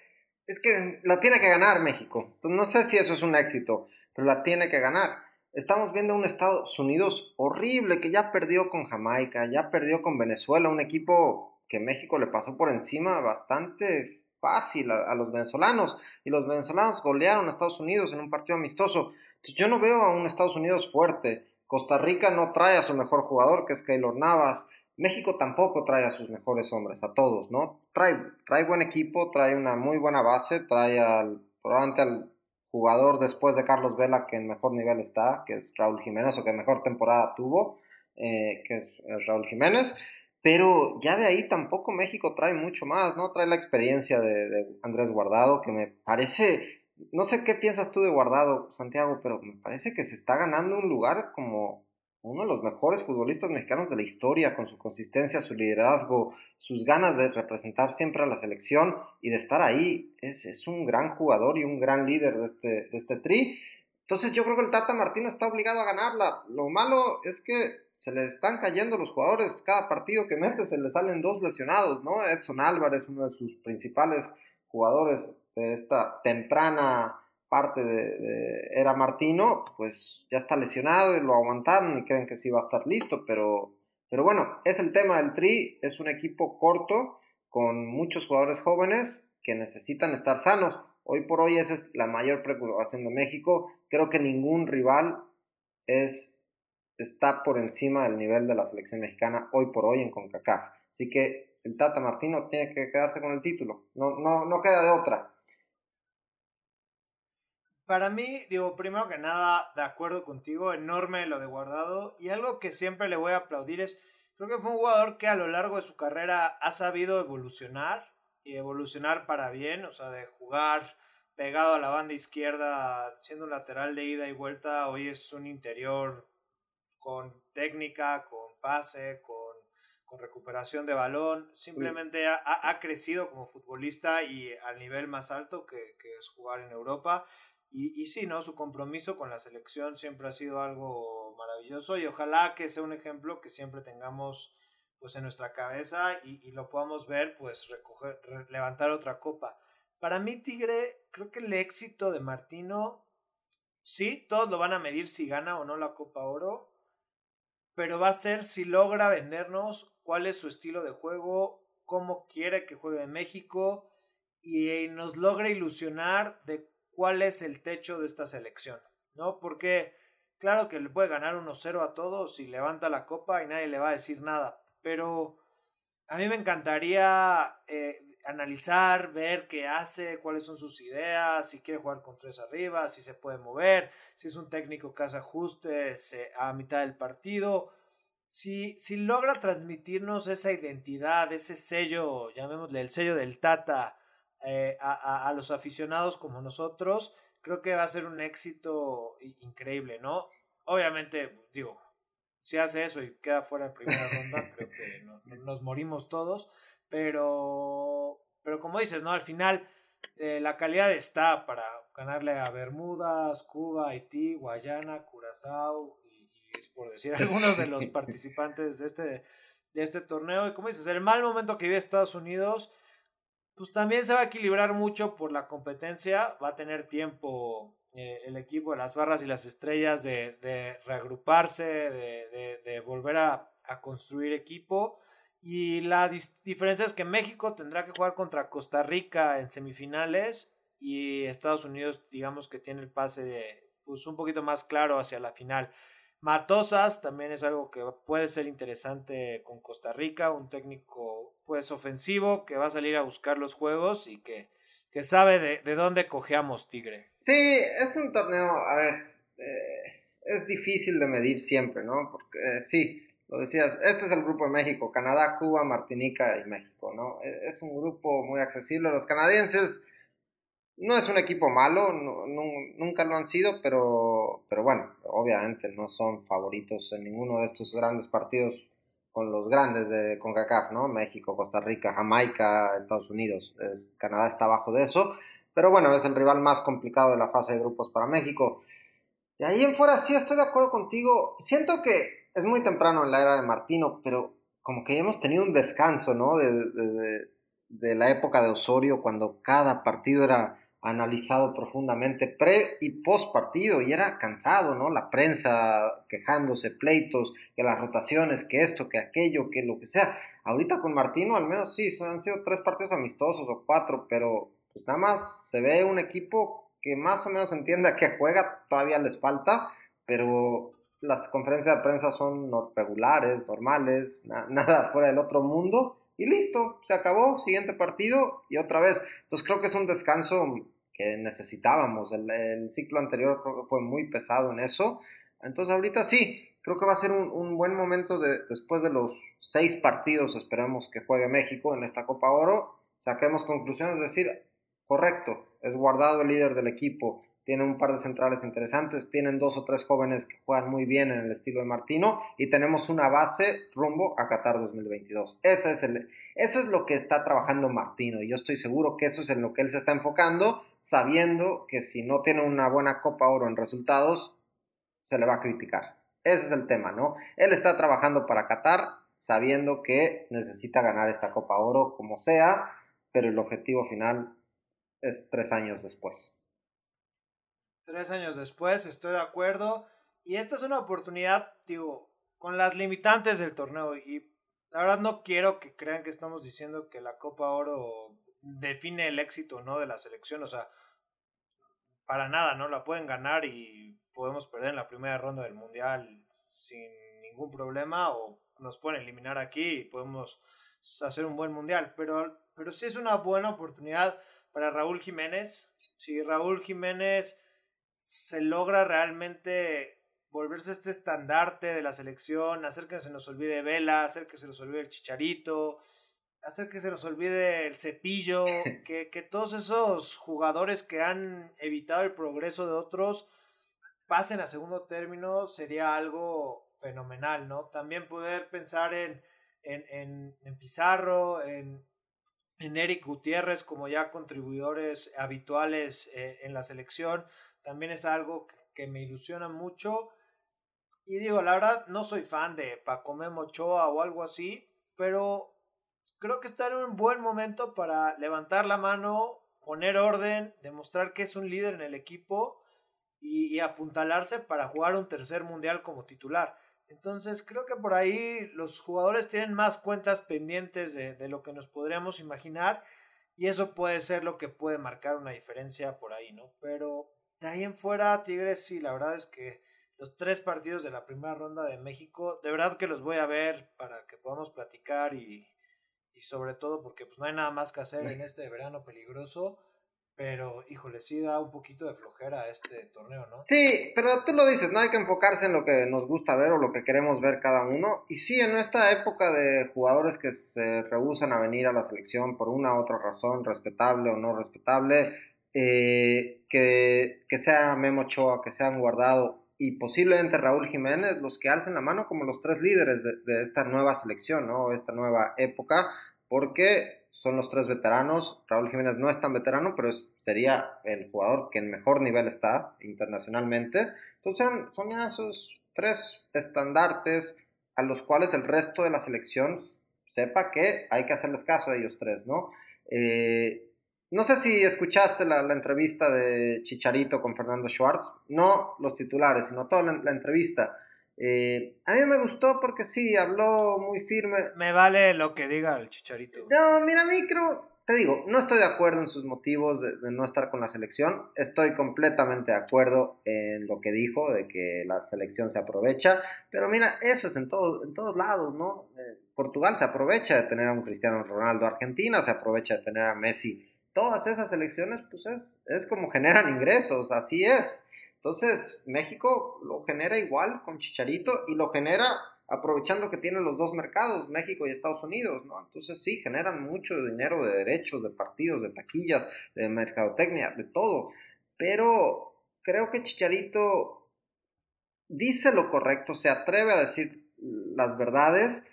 es que la tiene que ganar México. No sé si eso es un éxito, pero la tiene que ganar. Estamos viendo un Estados Unidos horrible que ya perdió con Jamaica, ya perdió con Venezuela, un equipo que México le pasó por encima bastante fácil a, los venezolanos. Y los venezolanos golearon a Estados Unidos en un partido amistoso. Yo no veo a un Estados Unidos fuerte. Costa Rica no trae a su mejor jugador, que es Keylor Navas. México tampoco trae a sus mejores hombres, a todos, ¿no? Trae, trae buen equipo, trae una muy buena base, trae al, probablemente al jugador después de Carlos Vela que en mejor nivel está, que es Raúl Jiménez, o que mejor temporada tuvo, eh, que es, Raúl Jiménez. Pero ya de ahí tampoco México trae mucho más, ¿no? Trae la experiencia de, Andrés Guardado, que me parece no sé qué piensas tú de Guardado, Santiago, pero me parece que se está ganando un lugar como uno de los mejores futbolistas mexicanos de la historia, con su consistencia, su liderazgo, sus ganas de representar siempre a la selección y de estar ahí. Es, es un gran jugador y un gran líder de este, de este tri. Entonces yo creo que el Tata Martino está obligado a ganarla. Lo malo es que se le están cayendo los jugadores. Cada partido que mete se le salen dos lesionados, ¿no? Edson Álvarez, uno de sus principales jugadores, de esta temprana parte de, Era Martino, pues ya está lesionado y lo aguantaron y creen que sí va a estar listo, pero, pero bueno, es el tema del Tri, es un equipo corto con muchos jugadores jóvenes que necesitan estar sanos. Hoy por hoy esa es la mayor preocupación de México. Creo que ningún rival es, está por encima del nivel de la selección mexicana hoy por hoy en CONCACAF. Así que el Tata Martino tiene que quedarse con el título. No, no, no queda de otra. Para mí, digo, primero que nada, de acuerdo contigo, enorme lo de Guardado. Y algo que siempre le voy a aplaudir es, creo que fue un jugador que a lo largo de su carrera ha sabido evolucionar y evolucionar para bien, o sea, de jugar pegado a la banda izquierda, siendo un lateral de ida y vuelta, hoy es un interior con técnica, con pase, con, con recuperación de balón. Simplemente ha, ha, crecido como futbolista y al nivel más alto que, que es jugar en Europa. Y, y, sí, ¿no? Su compromiso con la selección siempre ha sido algo maravilloso y ojalá que sea un ejemplo que siempre tengamos pues en nuestra cabeza y, y lo podamos ver pues recoger, levantar otra copa. Para mí Tigre, creo que el éxito de Martino, sí, todos lo van a medir si gana o no la Copa Oro, pero va a ser si logra vendernos cuál es su estilo de juego, cómo quiere que juegue en México y nos logra ilusionar de cuál es el techo de esta selección, ¿no? Porque claro que le puede ganar 1-0 a todos y levanta la copa y nadie le va a decir nada, pero a mí me encantaría eh, analizar, ver qué hace, cuáles son sus ideas, si quiere jugar con tres arriba, si se puede mover, si es un técnico que hace ajustes eh, a mitad del partido. Si, si logra transmitirnos esa identidad, ese sello, llamémosle el sello del Tata, eh, a, a, los aficionados como nosotros, creo que va a ser un éxito increíble, ¿no? Obviamente, digo, si hace eso y queda fuera en primera ronda, [LAUGHS] creo que nos morimos todos, pero, pero como dices, ¿no? Al final, eh, la calidad está para ganarle a Bermudas, Cuba, Haití, Guayana, Curazao, y, es por decir [LAUGHS] algunos de los participantes de este, de este torneo. Y como dices, el mal momento que vive Estados Unidos pues también se va a equilibrar mucho por la competencia, va a tener tiempo eh, el equipo de las barras y las estrellas de, de reagruparse, de, de, volver a, a, construir equipo. Y la diferencia es que México tendrá que jugar contra Costa Rica en semifinales y Estados Unidos digamos que tiene el pase de, pues un poquito más claro hacia la final. Matosas también es algo que puede ser interesante con Costa Rica, un técnico pues ofensivo que va a salir a buscar los juegos y que, que sabe de, de dónde cojeamos Tigre. Sí, es un torneo, a ver, eh, es difícil de medir siempre, ¿no? Porque eh, sí, lo decías, este es el grupo de México, Canadá, Cuba, Martinica y México, ¿no? E, es un grupo muy accesible. Los canadienses no es un equipo malo, nunca lo han sido, pero, pero bueno, obviamente no son favoritos en ninguno de estos grandes partidos con los grandes de CONCACAF, ¿no? México, Costa Rica, Jamaica, Estados Unidos. Canadá está abajo de eso, pero bueno, es el rival más complicado de la fase de grupos para México. Y ahí en fuera sí estoy de acuerdo contigo. Siento que es muy temprano en la era de Martino, pero como que hemos tenido un descanso, ¿no? de, de la época de Osorio, cuando cada partido era analizado profundamente pre y post partido y era cansado, ¿no? La prensa quejándose, pleitos, que las rotaciones, que esto, que aquello, que lo que sea. Ahorita con Martino al menos sí, han sido tres partidos amistosos o cuatro, pero pues nada más se ve un equipo que más o menos entienda que juega, todavía les falta, pero las conferencias de prensa son regulares, normales, [LAUGHS] nada fuera del otro mundo y listo, se acabó, siguiente partido y otra vez. Entonces creo que es un descanso que necesitábamos. El, ciclo anterior creo que fue muy pesado en eso. Entonces ahorita sí, creo que va a ser un, buen momento de, después de los seis partidos, esperemos que juegue México en esta Copa Oro, saquemos conclusiones, es decir, correcto, es guardado el líder del equipo, tienen un par de centrales interesantes, tienen dos o tres jóvenes que juegan muy bien en el estilo de Martino y tenemos una base rumbo a Qatar 2022. Ese es eso es lo que está trabajando Martino y yo estoy seguro que eso es en lo que él se está enfocando, sabiendo que si no tiene una buena Copa Oro en resultados, se le va a criticar. Ese es el tema, ¿no? Él está trabajando para Qatar sabiendo que necesita ganar esta Copa Oro como sea, pero el objetivo final es tres años después tres años después, estoy de acuerdo. Y esta es una oportunidad, digo, con las limitantes del torneo. Y la verdad no quiero que crean que estamos diciendo que la Copa Oro define el éxito no de la selección. O sea, para nada, ¿no? La pueden ganar y podemos perder en la primera ronda del Mundial sin ningún problema. O nos pueden eliminar aquí y podemos hacer un buen Mundial. Pero, pero sí es una buena oportunidad para Raúl Jiménez. Si Raúl Jiménez se logra realmente volverse este estandarte de la selección, hacer que se nos olvide Vela, hacer que se nos olvide el Chicharito, hacer que se nos olvide el cepillo, [LAUGHS] que, que todos esos jugadores que han evitado el progreso de otros pasen a segundo término sería algo fenomenal, ¿no? También poder pensar en, en, en, Pizarro, en, en, Eric Gutiérrez como ya contribuidores habituales eh, en la selección, también es algo que, me ilusiona mucho. Y digo, la verdad, no soy fan de Paco Mochoa o algo así, pero creo que está en un buen momento para levantar la mano, poner orden, demostrar que es un líder en el equipo y, apuntalarse para jugar un tercer mundial como titular. Entonces creo que por ahí los jugadores tienen más cuentas pendientes de, lo que nos podríamos imaginar y eso puede ser lo que puede marcar una diferencia por ahí, ¿no? Pero de ahí en fuera, Tigres, sí, la verdad es que los tres partidos de la primera ronda de México, de verdad que los voy a ver para que podamos platicar y, y sobre todo porque pues no hay nada más que hacer en este verano peligroso pero, híjole, sí da un poquito de flojera este torneo, ¿no? Sí, pero tú lo dices, no hay que enfocarse en lo que nos gusta ver o lo que queremos ver cada uno. Y sí, en esta época de jugadores que se rehusan a venir a la selección por una u otra razón, respetable o no respetable, eh, que, que sea Memo Ochoa, que sean guardado y posiblemente Raúl Jiménez, los que alcen la mano como los tres líderes de, esta nueva selección, ¿no? Esta nueva época, porque son los tres veteranos. Raúl Jiménez no es tan veterano, pero sería el jugador que en mejor nivel está internacionalmente. Entonces son ya esos tres estandartes a los cuales el resto de la selección sepa que hay que hacerles caso a ellos tres, ¿no? Eh, no sé si escuchaste la, entrevista de Chicharito con Fernando Schwartz, no los titulares, sino toda la entrevista. Eh, a mí me gustó porque sí, habló muy firme. Me vale lo que diga el chicharito. No, mira, a mí creo, te digo, no estoy de acuerdo en sus motivos de, no estar con la selección. Estoy completamente de acuerdo en lo que dijo, de que la selección se aprovecha. Pero mira, eso es en, todo, en todos lados, ¿no? Eh, Portugal se aprovecha de tener a un Cristiano Ronaldo, Argentina se aprovecha de tener a Messi. Todas esas selecciones, pues es, es como generan ingresos, así es. Entonces, México lo genera igual con Chicharito y lo genera aprovechando que tienen los dos mercados, México y Estados Unidos, ¿no? Entonces sí, generan mucho dinero de derechos, de partidos, de taquillas, de mercadotecnia, de todo. Pero creo que Chicharito dice lo correcto, se atreve a decir las verdades,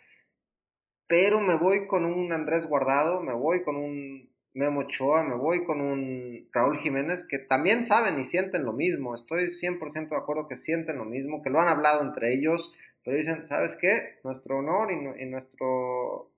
pero me voy con un Andrés Guardado, me voy con un Memo Ochoa, me voy con un Raúl Jiménez que también saben y sienten lo mismo. Estoy 100% de acuerdo que sienten lo mismo, que lo han hablado entre ellos, pero dicen, ¿sabes qué? Nuestro honor y, nuestro,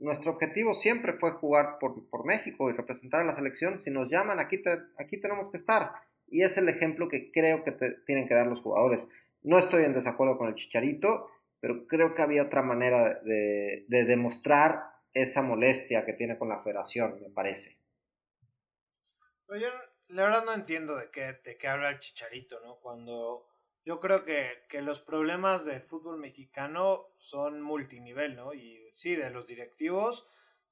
nuestro objetivo siempre fue jugar por, por, México y representar a la selección. Si nos llaman, aquí, aquí tenemos que estar. Y es el ejemplo que creo que tienen que dar los jugadores. No estoy en desacuerdo con el Chicharito, pero creo que había otra manera de, de demostrar esa molestia que tiene con la federación, me parece. Pero yo la verdad no entiendo de qué, de qué habla el chicharito, ¿no? Cuando yo creo que, que los problemas del fútbol mexicano son multinivel, ¿no? Y sí, de los directivos,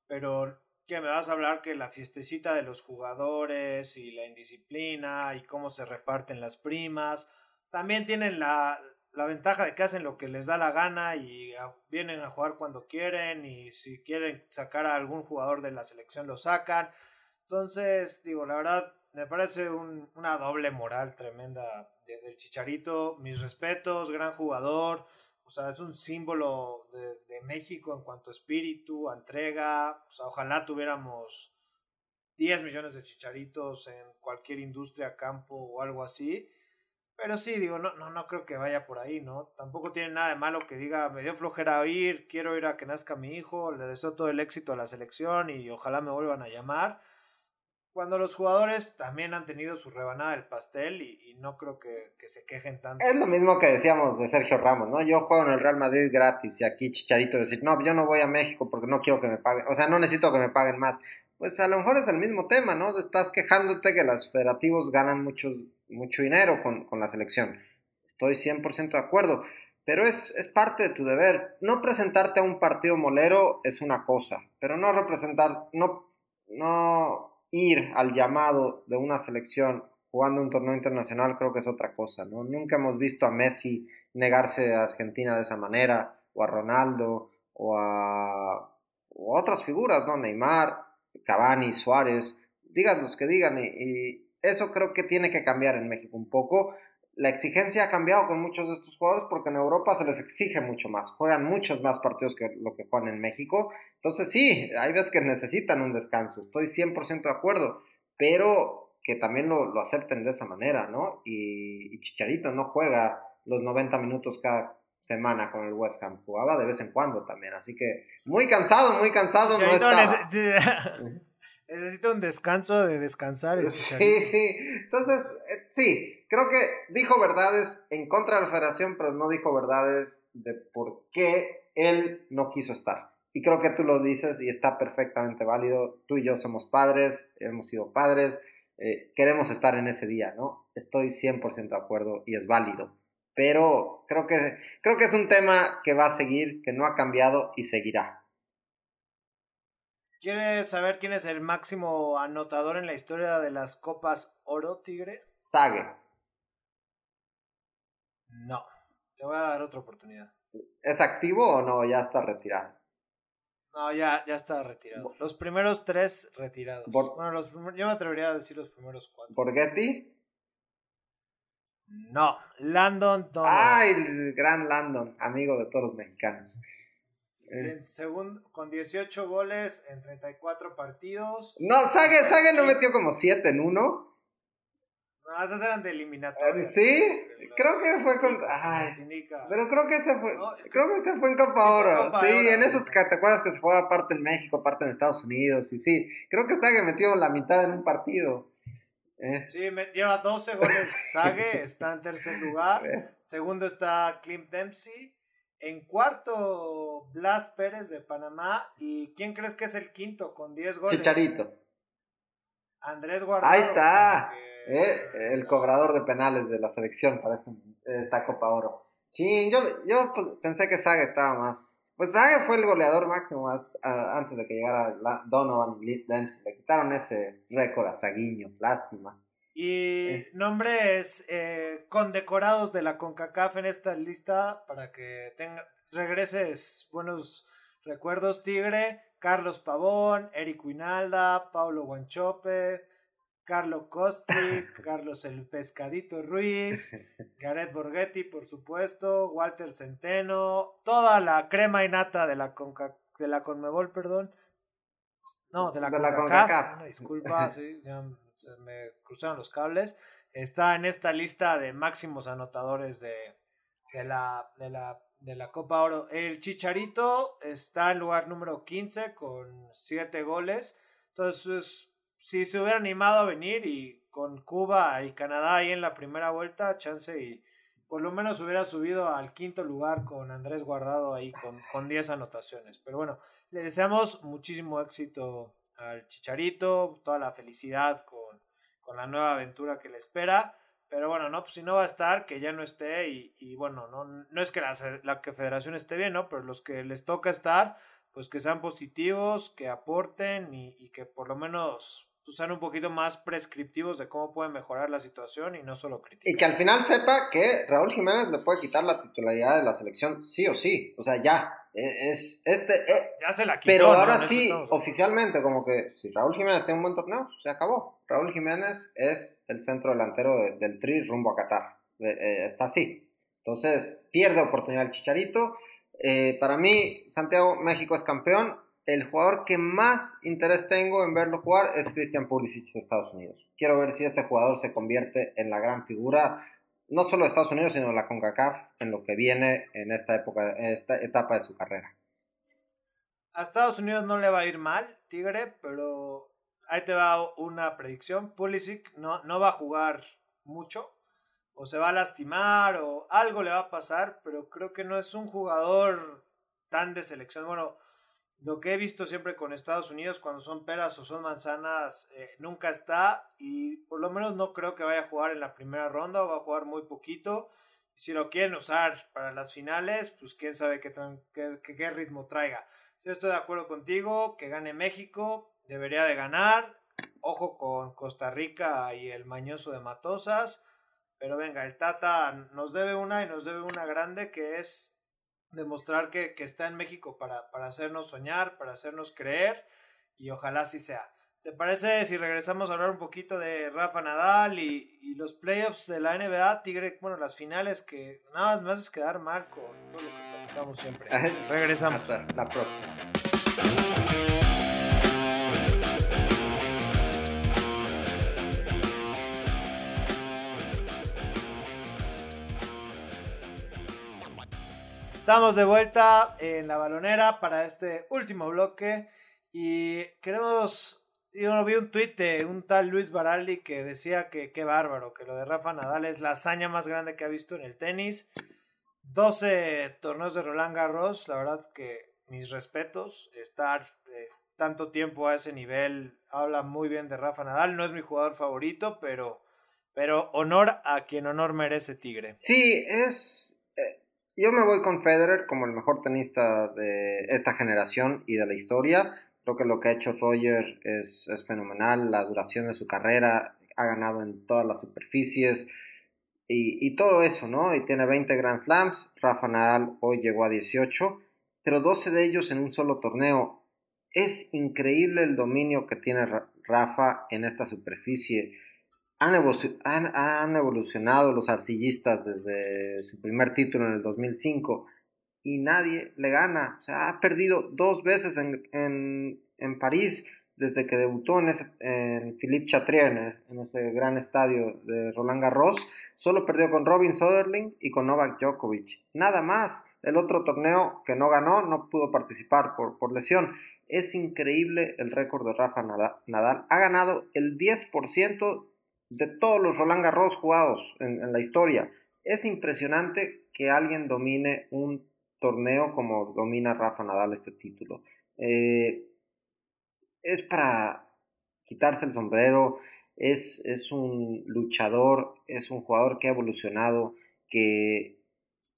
pero que me vas a hablar que la fiestecita de los jugadores y la indisciplina y cómo se reparten las primas, también tienen la, la ventaja de que hacen lo que les da la gana y vienen a jugar cuando quieren y si quieren sacar a algún jugador de la selección lo sacan. Entonces, digo, la verdad, me parece una doble moral tremenda del Chicharito. Mis respetos, gran jugador. O sea, es un símbolo de, de México en cuanto a espíritu, entrega. O sea, ojalá tuviéramos 10 millones de chicharitos en cualquier industria, campo o algo así pero sí, digo, no, no, no creo que vaya por ahí, ¿no? Tampoco tiene nada de malo que diga, me dio flojera ir, quiero ir a que nazca mi hijo, le deseo todo el éxito a la selección y ojalá me vuelvan a llamar. Cuando los jugadores también han tenido su rebanada del pastel y, no creo que, que, se quejen tanto. Es lo mismo que decíamos de Sergio Ramos, ¿no? Yo juego en el Real Madrid gratis y aquí Chicharito decir, no, yo no voy a México porque no quiero que me paguen, o sea, no necesito que me paguen más pues a lo mejor es el mismo tema, ¿no? Estás quejándote que los federativos ganan mucho, mucho dinero con, la selección. Estoy 100% de acuerdo, pero es, es, parte de tu deber. No presentarte a un partido molero es una cosa, pero no representar, no, no ir al llamado de una selección jugando un torneo internacional creo que es otra cosa, ¿no? Nunca hemos visto a Messi negarse a Argentina de esa manera, o a Ronaldo, o a otras figuras, ¿no? Neymar, Cavani, Suárez, digas los que digan, eso creo que tiene que cambiar en México un poco. La exigencia ha cambiado con muchos de estos jugadores porque en Europa se les exige mucho más, juegan muchos más partidos que lo que juegan en México. Entonces sí, hay veces que necesitan un descanso, estoy 100% de acuerdo, pero que también lo, lo, acepten de esa manera, ¿no? Y, y Chicharito no juega los 90 minutos cada semana con el West Ham. Jugaba de vez en cuando también, así que muy cansado, muy cansado. no estaba. [LAUGHS] Necesita un descanso de descansar. sí, sí. Entonces, eh, sí, creo que dijo verdades en contra de la federación, pero no dijo verdades de por qué él no quiso estar. Y creo que tú lo dices y está perfectamente válido. Tú y yo somos padres, hemos sido padres, eh, queremos estar en ese día, ¿no? Estoy 100% de acuerdo y es válido pero creo que, creo que es un tema que va a seguir, que no ha cambiado y seguirá. ¿Quieres saber quién es el máximo anotador en la historia de las Copas Oro, Tigre? Sague. No, te voy a dar otra oportunidad. ¿Es activo o no? Ya está retirado. No, ya, ya está retirado. Los primeros tres retirados. bueno, los yo me atrevería a decir los primeros cuatro. ¿Borghetti? No, Landon Donovan. Ay, el gran Landon, amigo de todos los mexicanos. Eh. En segundo, con 18 goles en 34 partidos. No, Sage, Sage no metió como 7 en 1. No, esas eran de eliminatoria. Sí, creo que fue con. Ay, pero creo que ese fue. creo que ese fue en Copa Oro. Sí, en esos te acuerdas que se juega parte en México, parte en Estados Unidos. Y sí, creo que Sage metió la mitad en un partido. Eh. Sí, me, lleva 12 goles [LAUGHS] Sage, está en tercer lugar. Eh. Segundo está Clint Dempsey. En cuarto, Blas Pérez de Panamá. ¿Y quién crees que es el quinto con 10 goles? Chicharito. Andrés Guardado. Ahí está. Eh, el cobrador de penales de la selección para este, esta Copa Oro. Sí, yo, yo pues, pensé que Saga estaba más, pues Saga fue el goleador máximo antes de que llegara Donovan y Dempsey. Le quitaron ese récord a Saguiño, lástima. Y nombres eh, condecorados de la CONCACAF en esta lista para que tenga, regreses buenos recuerdos. Tigre, Carlos Pavón, Eric Winalda, Paulo Guanchope, Carlos Costri, [LAUGHS] Carlos el Pescadito Ruiz, [LAUGHS] Gareth Borghetti, por supuesto, Walter Centeno, toda la crema y nata de la, de la Conmebol, perdón. No, de la, CONCACAF. disculpa, [LAUGHS] sí, ya se me cruzaron los cables. Está en esta lista de máximos anotadores de, de, la, de, la, de la Copa Oro. El Chicharito está en lugar número 15 con 7 goles. Entonces, si se hubiera animado a venir y con Cuba y Canadá ahí en la primera vuelta, chance y por lo menos hubiera subido al quinto lugar con Andrés Guardado ahí con, con 10 anotaciones. Pero bueno, le deseamos muchísimo éxito al Chicharito, toda la felicidad con, la nueva aventura que le espera. Pero bueno, no, pues si no va a estar, que ya no esté. Y, bueno, no, no es que la, la federación esté bien, ¿no? Pero los que les toca estar, pues que sean positivos, que aporten y, que por lo menos sean un poquito más prescriptivos de cómo pueden mejorar la situación y no solo criticar. Y que al final sepa que Raúl Jiménez le puede quitar la titularidad de la selección sí o sí. O sea, ya. Es este e, ya se la quitó, pero ahora sí oficialmente como que si Raúl Jiménez tiene un buen torneo se acabó. Raúl Jiménez es el centro delantero del Tri rumbo a Qatar. Eh, eh, está así. Entonces pierde oportunidad el Chicharito. Eh, para mí Santiago México es campeón. El jugador que más interés tengo en verlo jugar es Christian Pulisic de Estados Unidos. Quiero ver si este jugador se convierte en la gran figura, no solo Estados Unidos, sino la CONCACAF, en lo que viene en esta, época, en esta etapa de su carrera. A Estados Unidos no le va a ir mal, Tigre, pero ahí te va una predicción. Pulisic no, no va a jugar mucho, o se va a lastimar, o algo le va a pasar, pero creo que no es un jugador tan de selección. Bueno, lo que he visto siempre con Estados Unidos, cuando son peras o son manzanas, eh, nunca está y por lo menos no creo que vaya a jugar en la primera ronda o va a jugar muy poquito. Si lo quieren usar para las finales, pues quién sabe qué, qué, ritmo traiga. Yo estoy de acuerdo contigo, que gane México, debería de ganar. Ojo con Costa Rica y el mañoso de Matosas. Pero venga, el Tata nos debe una y nos debe una grande que es demostrar que, está en México para, para hacernos soñar, para hacernos creer y ojalá así sea. ¿Te parece si regresamos a hablar un poquito de Rafa Nadal y, y, los playoffs de la NBA, Tigre, bueno, las finales que nada más me haces quedar mal con todo lo que platicamos siempre. [LAUGHS] Regresamos. Hasta la próxima. Estamos de vuelta en la balonera para este último bloque y queremos yo vi un tuit de un tal Luis Baraldi que decía que qué bárbaro, que lo de Rafa Nadal es la hazaña más grande que ha visto en el tenis. 12 torneos de Roland Garros, la verdad que mis respetos, estar eh, tanto tiempo a ese nivel habla muy bien de Rafa Nadal, no es mi jugador favorito, pero, pero honor a quien honor merece Tigre. Sí, es... Yo me voy con Federer como el mejor tenista de esta generación y de la historia Creo que lo que ha hecho Roger es, fenomenal, la duración de su carrera, ha ganado en todas las superficies y, todo eso, ¿no? Y tiene 20 Grand Slams, Rafa Nadal hoy llegó a 18, pero 12 de ellos en un solo torneo. Es increíble el dominio que tiene Rafa en esta superficie. Han, han, evolucionado los arcillistas desde su primer título en el 2005 y nadie le gana. O sea, ha perdido dos veces en, en, en París desde que debutó en, ese, en Philippe Chatrier, en, ese gran estadio de Roland Garros. Solo perdió con Robin Soderling y con Novak Djokovic. Nada más. El otro torneo que no ganó no pudo participar por, por lesión. Es increíble el récord de Rafa Nadal. Ha ganado el 10% de todos los Roland Garros jugados en, la historia. Es impresionante que alguien domine un torneo como domina Rafa Nadal este título. Eh, es para quitarse el sombrero, es, es, un luchador, es un jugador que ha evolucionado, que,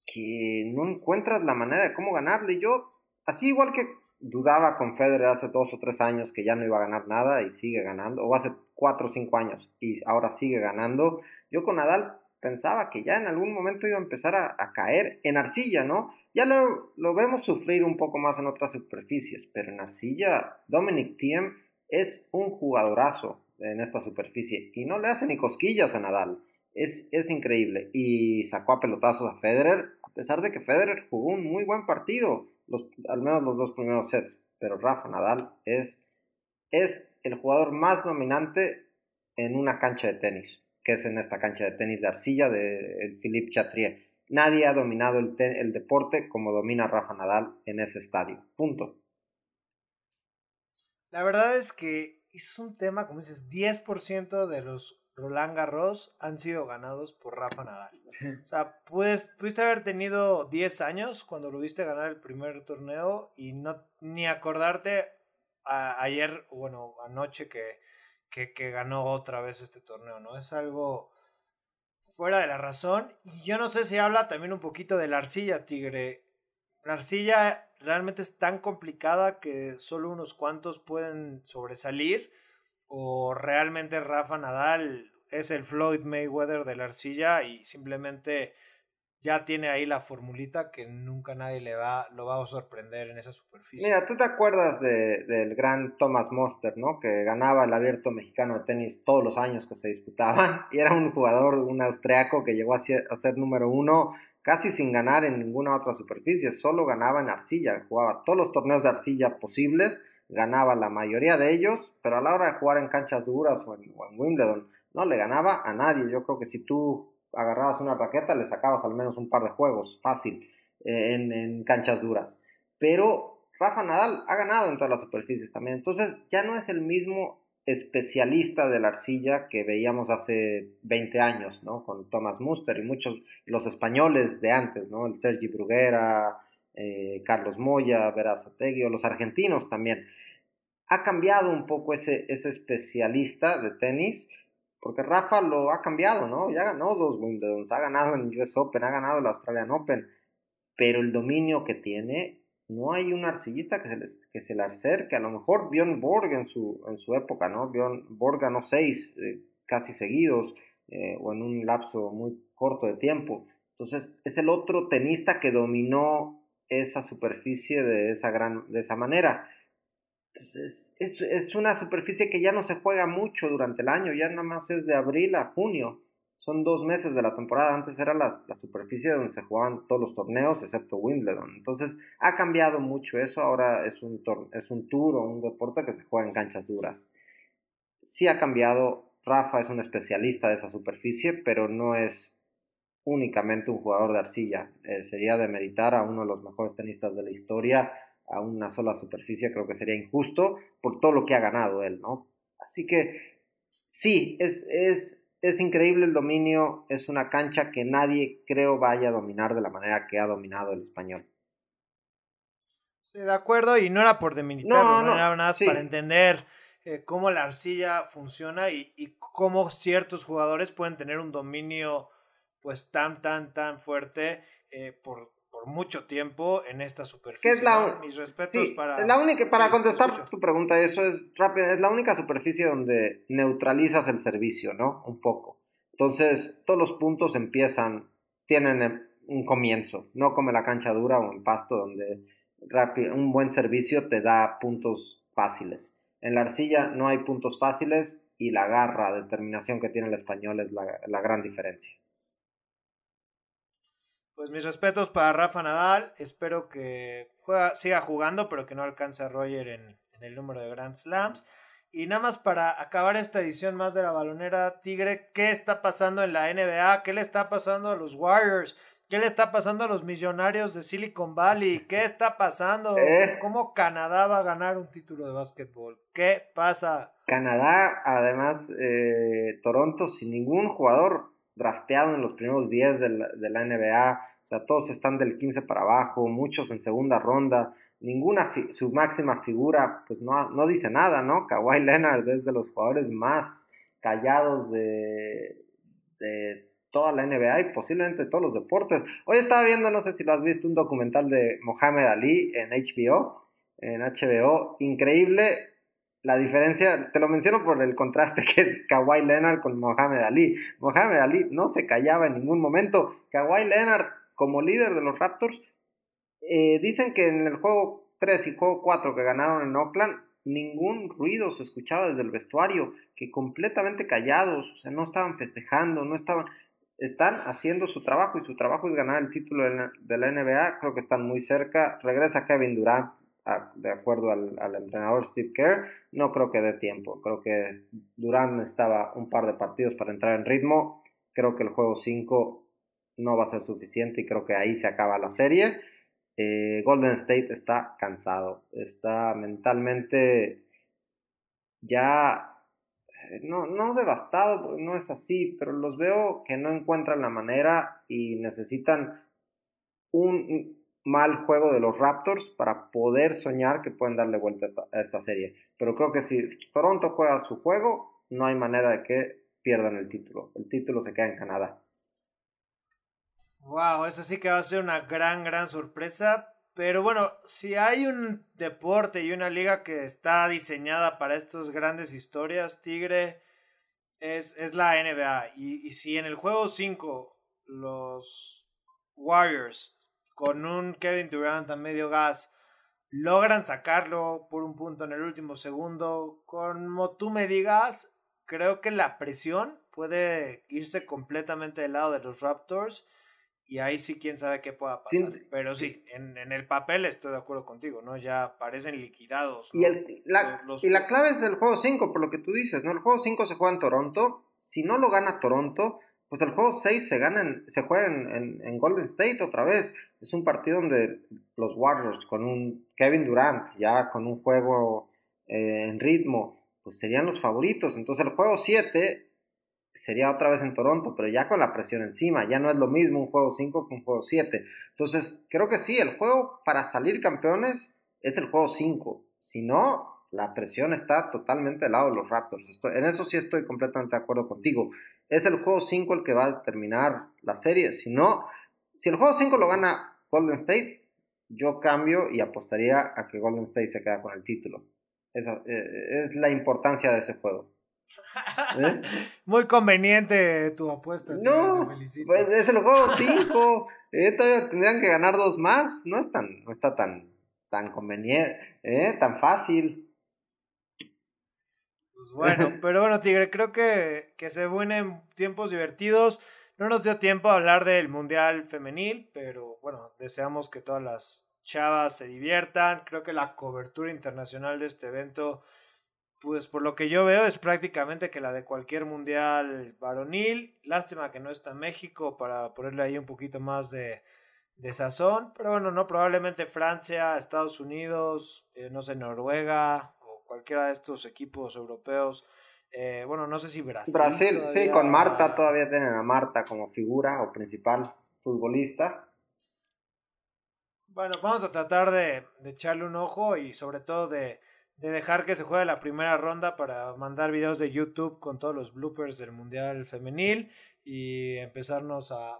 que no encuentras la manera de cómo ganarle. Yo, así igual que dudaba con Federer hace dos o tres años que ya no iba a ganar nada y sigue ganando, o hace cuatro o cinco años y ahora sigue ganando, yo con Nadal pensaba que ya en algún momento iba a empezar a, caer en arcilla, ¿no? Ya lo, lo, vemos sufrir un poco más en otras superficies, pero en arcilla Dominic Thiem es un jugadorazo en esta superficie y no le hace ni cosquillas a Nadal. Es, es increíble y sacó a pelotazos a Federer, a pesar de que Federer jugó un muy buen partido, los, al menos los dos primeros sets, pero Rafa Nadal es, es el jugador más dominante en una cancha de tenis que es en esta cancha de tenis de arcilla de Philippe Chatrier. Nadie ha dominado el, el, deporte como domina Rafa Nadal en ese estadio. Punto. La verdad es que es un tema, como dices, 10% de los Roland Garros han sido ganados por Rafa Nadal. O sea, puedes, pudiste haber tenido 10 años cuando lo viste ganar el primer torneo y no ni acordarte ayer, bueno, anoche que que, ganó otra vez este torneo, ¿no? Es algo fuera de la razón. Y yo no sé si habla también un poquito de la arcilla, Tigre. La arcilla realmente es tan complicada que solo unos cuantos pueden sobresalir. O realmente Rafa Nadal es el Floyd Mayweather de la arcilla y simplemente ya tiene ahí la formulita que nunca nadie le va, lo va a sorprender en esa superficie. Mira, tú te acuerdas de, del gran Thomas Monster, ¿no? Que ganaba el abierto mexicano de tenis todos los años que se disputaban [LAUGHS] y era un jugador, un austriaco que llegó a ser, a ser número uno casi sin ganar en ninguna otra superficie, solo ganaba en arcilla, jugaba todos los torneos de arcilla posibles, ganaba la mayoría de ellos, pero a la hora de jugar en canchas duras o en, en Wimbledon, no le ganaba a nadie. Yo creo que si tú agarrabas una raqueta, le sacabas al menos un par de juegos, fácil, eh, en, canchas duras. Pero Rafa Nadal ha ganado en todas las superficies también. Entonces ya no es el mismo especialista de la arcilla que veíamos hace 20 años, ¿no? Con Thomas Muster y muchos, los españoles de antes, ¿no? El Sergi Bruguera, eh, Carlos Moya, Verazategui, o los argentinos también. Ha cambiado un poco ese, ese especialista de tenis porque Rafa lo ha cambiado, ¿no? Ya ganó dos Wimbledon, ha ganado el US Open, ha ganado el Australian Open, pero el dominio que tiene, no hay un arcillista que se, le, que se le acerque. A lo mejor Bjorn Borg en su, en su época, ¿no? Bjorn Borg ganó seis eh, casi seguidos eh, o en un lapso muy corto de tiempo. Entonces, es el otro tenista que dominó esa superficie de esa, gran, de esa manera. Entonces, es, es una superficie que ya no se juega mucho durante el año, ya nada más es de abril a junio. Son dos meses de la temporada. Antes era la, la superficie donde se jugaban todos los torneos, excepto Wimbledon. Entonces, ha cambiado mucho eso. Ahora es un, es un tour o un deporte que se juega en canchas duras. Sí ha cambiado. Rafa es un especialista de esa superficie, pero no es únicamente un jugador de arcilla. Eh, sería demeritar a uno de los mejores tenistas de la historia a una sola superficie, creo que sería injusto por todo lo que ha ganado él, ¿no? Así que sí, es, es, es increíble el dominio, es una cancha que nadie creo vaya a dominar de la manera que ha dominado el español. de acuerdo, y no era por demilitarlo, no, era nada para entender eh, cómo la arcilla funciona y, y, cómo ciertos jugadores pueden tener un dominio pues tan, tan, tan fuerte eh, por mucho tiempo en esta superficie. es la, Mis respetos para... La única, para contestar tu pregunta, eso es rápido, es la única superficie donde neutralizas el servicio, ¿no? Un poco. Entonces, todos los puntos empiezan, tienen em, un comienzo, no como la cancha dura o en pasto donde un buen servicio te da puntos fáciles. En la arcilla no hay puntos fáciles y la garra, determinación que tiene el español es la gran diferencia. Pues mis respetos para Rafa Nadal. Espero que siga jugando, pero que no alcance a Roger en, el número de Grand Slams. Y nada más para acabar esta edición más de la balonera Tigre, ¿qué está pasando en la NBA? ¿Qué le está pasando a los Warriors? ¿Qué le está pasando a los millonarios de Silicon Valley? ¿Qué está pasando? Eh. ¿Cómo Canadá va a ganar un título de básquetbol? ¿Qué pasa? Canadá, además, eh, Toronto sin ningún jugador drafteado en los primeros 10 de la, de la, NBA, o sea, todos están del 15 para abajo, muchos en segunda ronda, ninguna, su máxima figura, pues no, no dice nada, ¿no? Kawhi Leonard es de los jugadores más callados de, de toda la NBA y posiblemente todos los deportes. Hoy estaba viendo, no sé si lo has visto, un documental de Mohamed Ali en HBO, en HBO, increíble la diferencia, te lo menciono por el contraste que es Kawhi Leonard con Mohamed Ali. Mohamed Ali no se callaba en ningún momento. Kawhi Leonard, como líder de los Raptors, eh, dicen que en el juego 3 y juego 4 que ganaron en Oakland, ningún ruido se escuchaba desde el vestuario, que completamente callados, o sea, no estaban festejando, no estaban, están haciendo su trabajo y su trabajo es ganar el título de la NBA, creo que están muy cerca, regresa Kevin Durant, de acuerdo al, entrenador Steve Kerr, no creo que dé tiempo. Creo que Durant estaba un par de partidos para entrar en ritmo. Creo que el juego 5 no va a ser suficiente y creo que ahí se acaba la serie. Eh, Golden State está cansado, está mentalmente ya eh, no, no devastado, no es así, pero los veo que no encuentran la manera y necesitan un, mal juego de los Raptors para poder soñar que pueden darle vuelta a esta, serie. Pero creo que si Toronto juega su juego, no hay manera de que pierdan el título. El título se queda en Canadá. Wow, eso sí que va a ser una gran, gran sorpresa. Pero bueno, si hay un deporte y una liga que está diseñada para estas grandes historias, Tigre, es, es la NBA. Y, y si en el juego 5 los Warriors con un Kevin Durant a medio gas, logran sacarlo por un punto en el último segundo. Como tú me digas, creo que la presión puede irse completamente del lado de los Raptors. Y ahí sí, quién sabe qué pueda pasar. Pero sí, en, el papel estoy de acuerdo contigo, ¿no? Ya parecen liquidados. Y, el, la, y la clave es el juego 5, por lo que tú dices, ¿no? El juego 5 se juega en Toronto. Si no lo gana Toronto, pues el juego 6 se, gana se juega en, Golden State otra vez. Es un partido donde los Warriors, con un Kevin Durant, ya con un juego eh, en ritmo, pues serían los favoritos. Entonces el juego 7 sería otra vez en Toronto, pero ya con la presión encima. Ya no es lo mismo un juego 5 que un juego 7. Entonces creo que sí, el juego para salir campeones es el juego 5. Si no, la presión está totalmente al lado de los Raptors. en eso sí estoy completamente de acuerdo contigo es el juego 5 el que va a determinar la serie. Si no, si el juego 5 lo gana Golden State, yo cambio y apostaría a que Golden State se queda con el título. Esa eh, es la importancia de ese juego. ¿Eh? [LAUGHS] Muy conveniente tu apuesta. No, pues es el juego 5. [LAUGHS] Eh, todavía tendrían que ganar dos más. No, es tan, no está tan, tan conveniente, eh, tan fácil. Pues bueno, [LAUGHS] pero bueno, Tigre, creo que, que se unen tiempos divertidos. No nos dio tiempo a hablar del Mundial Femenil, pero bueno, deseamos que todas las chavas se diviertan. Creo que la cobertura internacional de este evento, pues por lo que yo veo, es prácticamente que la de cualquier mundial varonil. Lástima que no está México para ponerle ahí un poquito más de, de sazón. Pero bueno, no, probablemente Francia, Estados Unidos, eh, no sé, Noruega cualquiera de estos equipos europeos. Eh, bueno, no sé si Brasil. Brasil, sí, con Marta todavía tienen a Marta como figura o principal futbolista. Bueno, vamos a tratar de, de echarle un ojo y sobre todo de, de, dejar que se juegue la primera ronda para mandar videos de YouTube con todos los bloopers del Mundial Femenil y empezarnos a,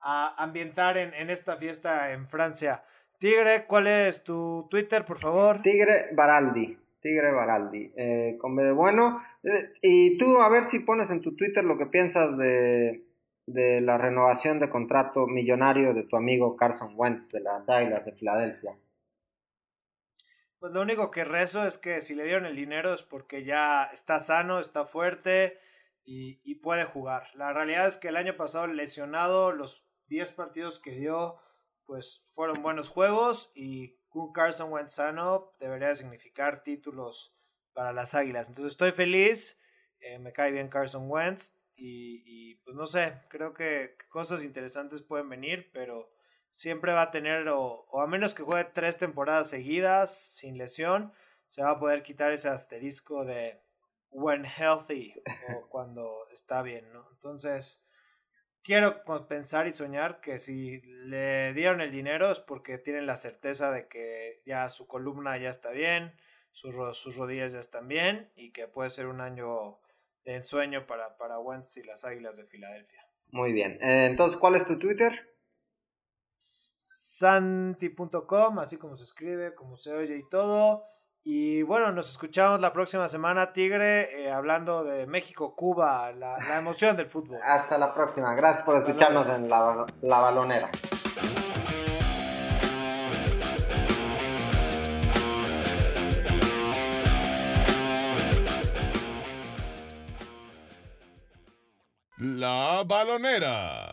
a ambientar en, en, esta fiesta en Francia. Tigre, ¿cuál es tu Twitter, por favor? Tigre Baraldi. Tigre Baraldi. Eh, con B de bueno. Eh, y tú, a ver si pones en tu Twitter lo que piensas de de la renovación de contrato millonario de tu amigo Carson Wentz de las Águilas de Filadelfia? Pues lo único que rezo es que si le dieron el dinero es porque ya está sano, está fuerte y, y puede jugar. La realidad es que el año pasado lesionado, los 10 partidos que dio, pues fueron buenos juegos y un Carson Wentz sano debería significar títulos para las Águilas. Entonces estoy feliz, eh, me cae bien Carson Wentz y, pues no sé, creo que cosas interesantes pueden venir, pero siempre va a tener, o, a menos que juegue tres temporadas seguidas sin lesión, se va a poder quitar ese asterisco de when healthy o [LAUGHS] cuando está bien, ¿no? Entonces, quiero pensar y soñar que si le dieron el dinero es porque tienen la certeza de que ya su columna ya está bien, sus, sus rodillas ya están bien y que puede ser un año de ensueño para, para Wentz y las Águilas de Filadelfia. Muy bien. Eh, entonces, ¿cuál es tu Twitter? Santi.com, así como se escribe, como se oye y todo. Y bueno, nos escuchamos la próxima semana, Tigre, eh, hablando de México, Cuba, la, la, emoción del fútbol. Hasta la próxima. Gracias por escucharnos en la, la balonera. La balonera.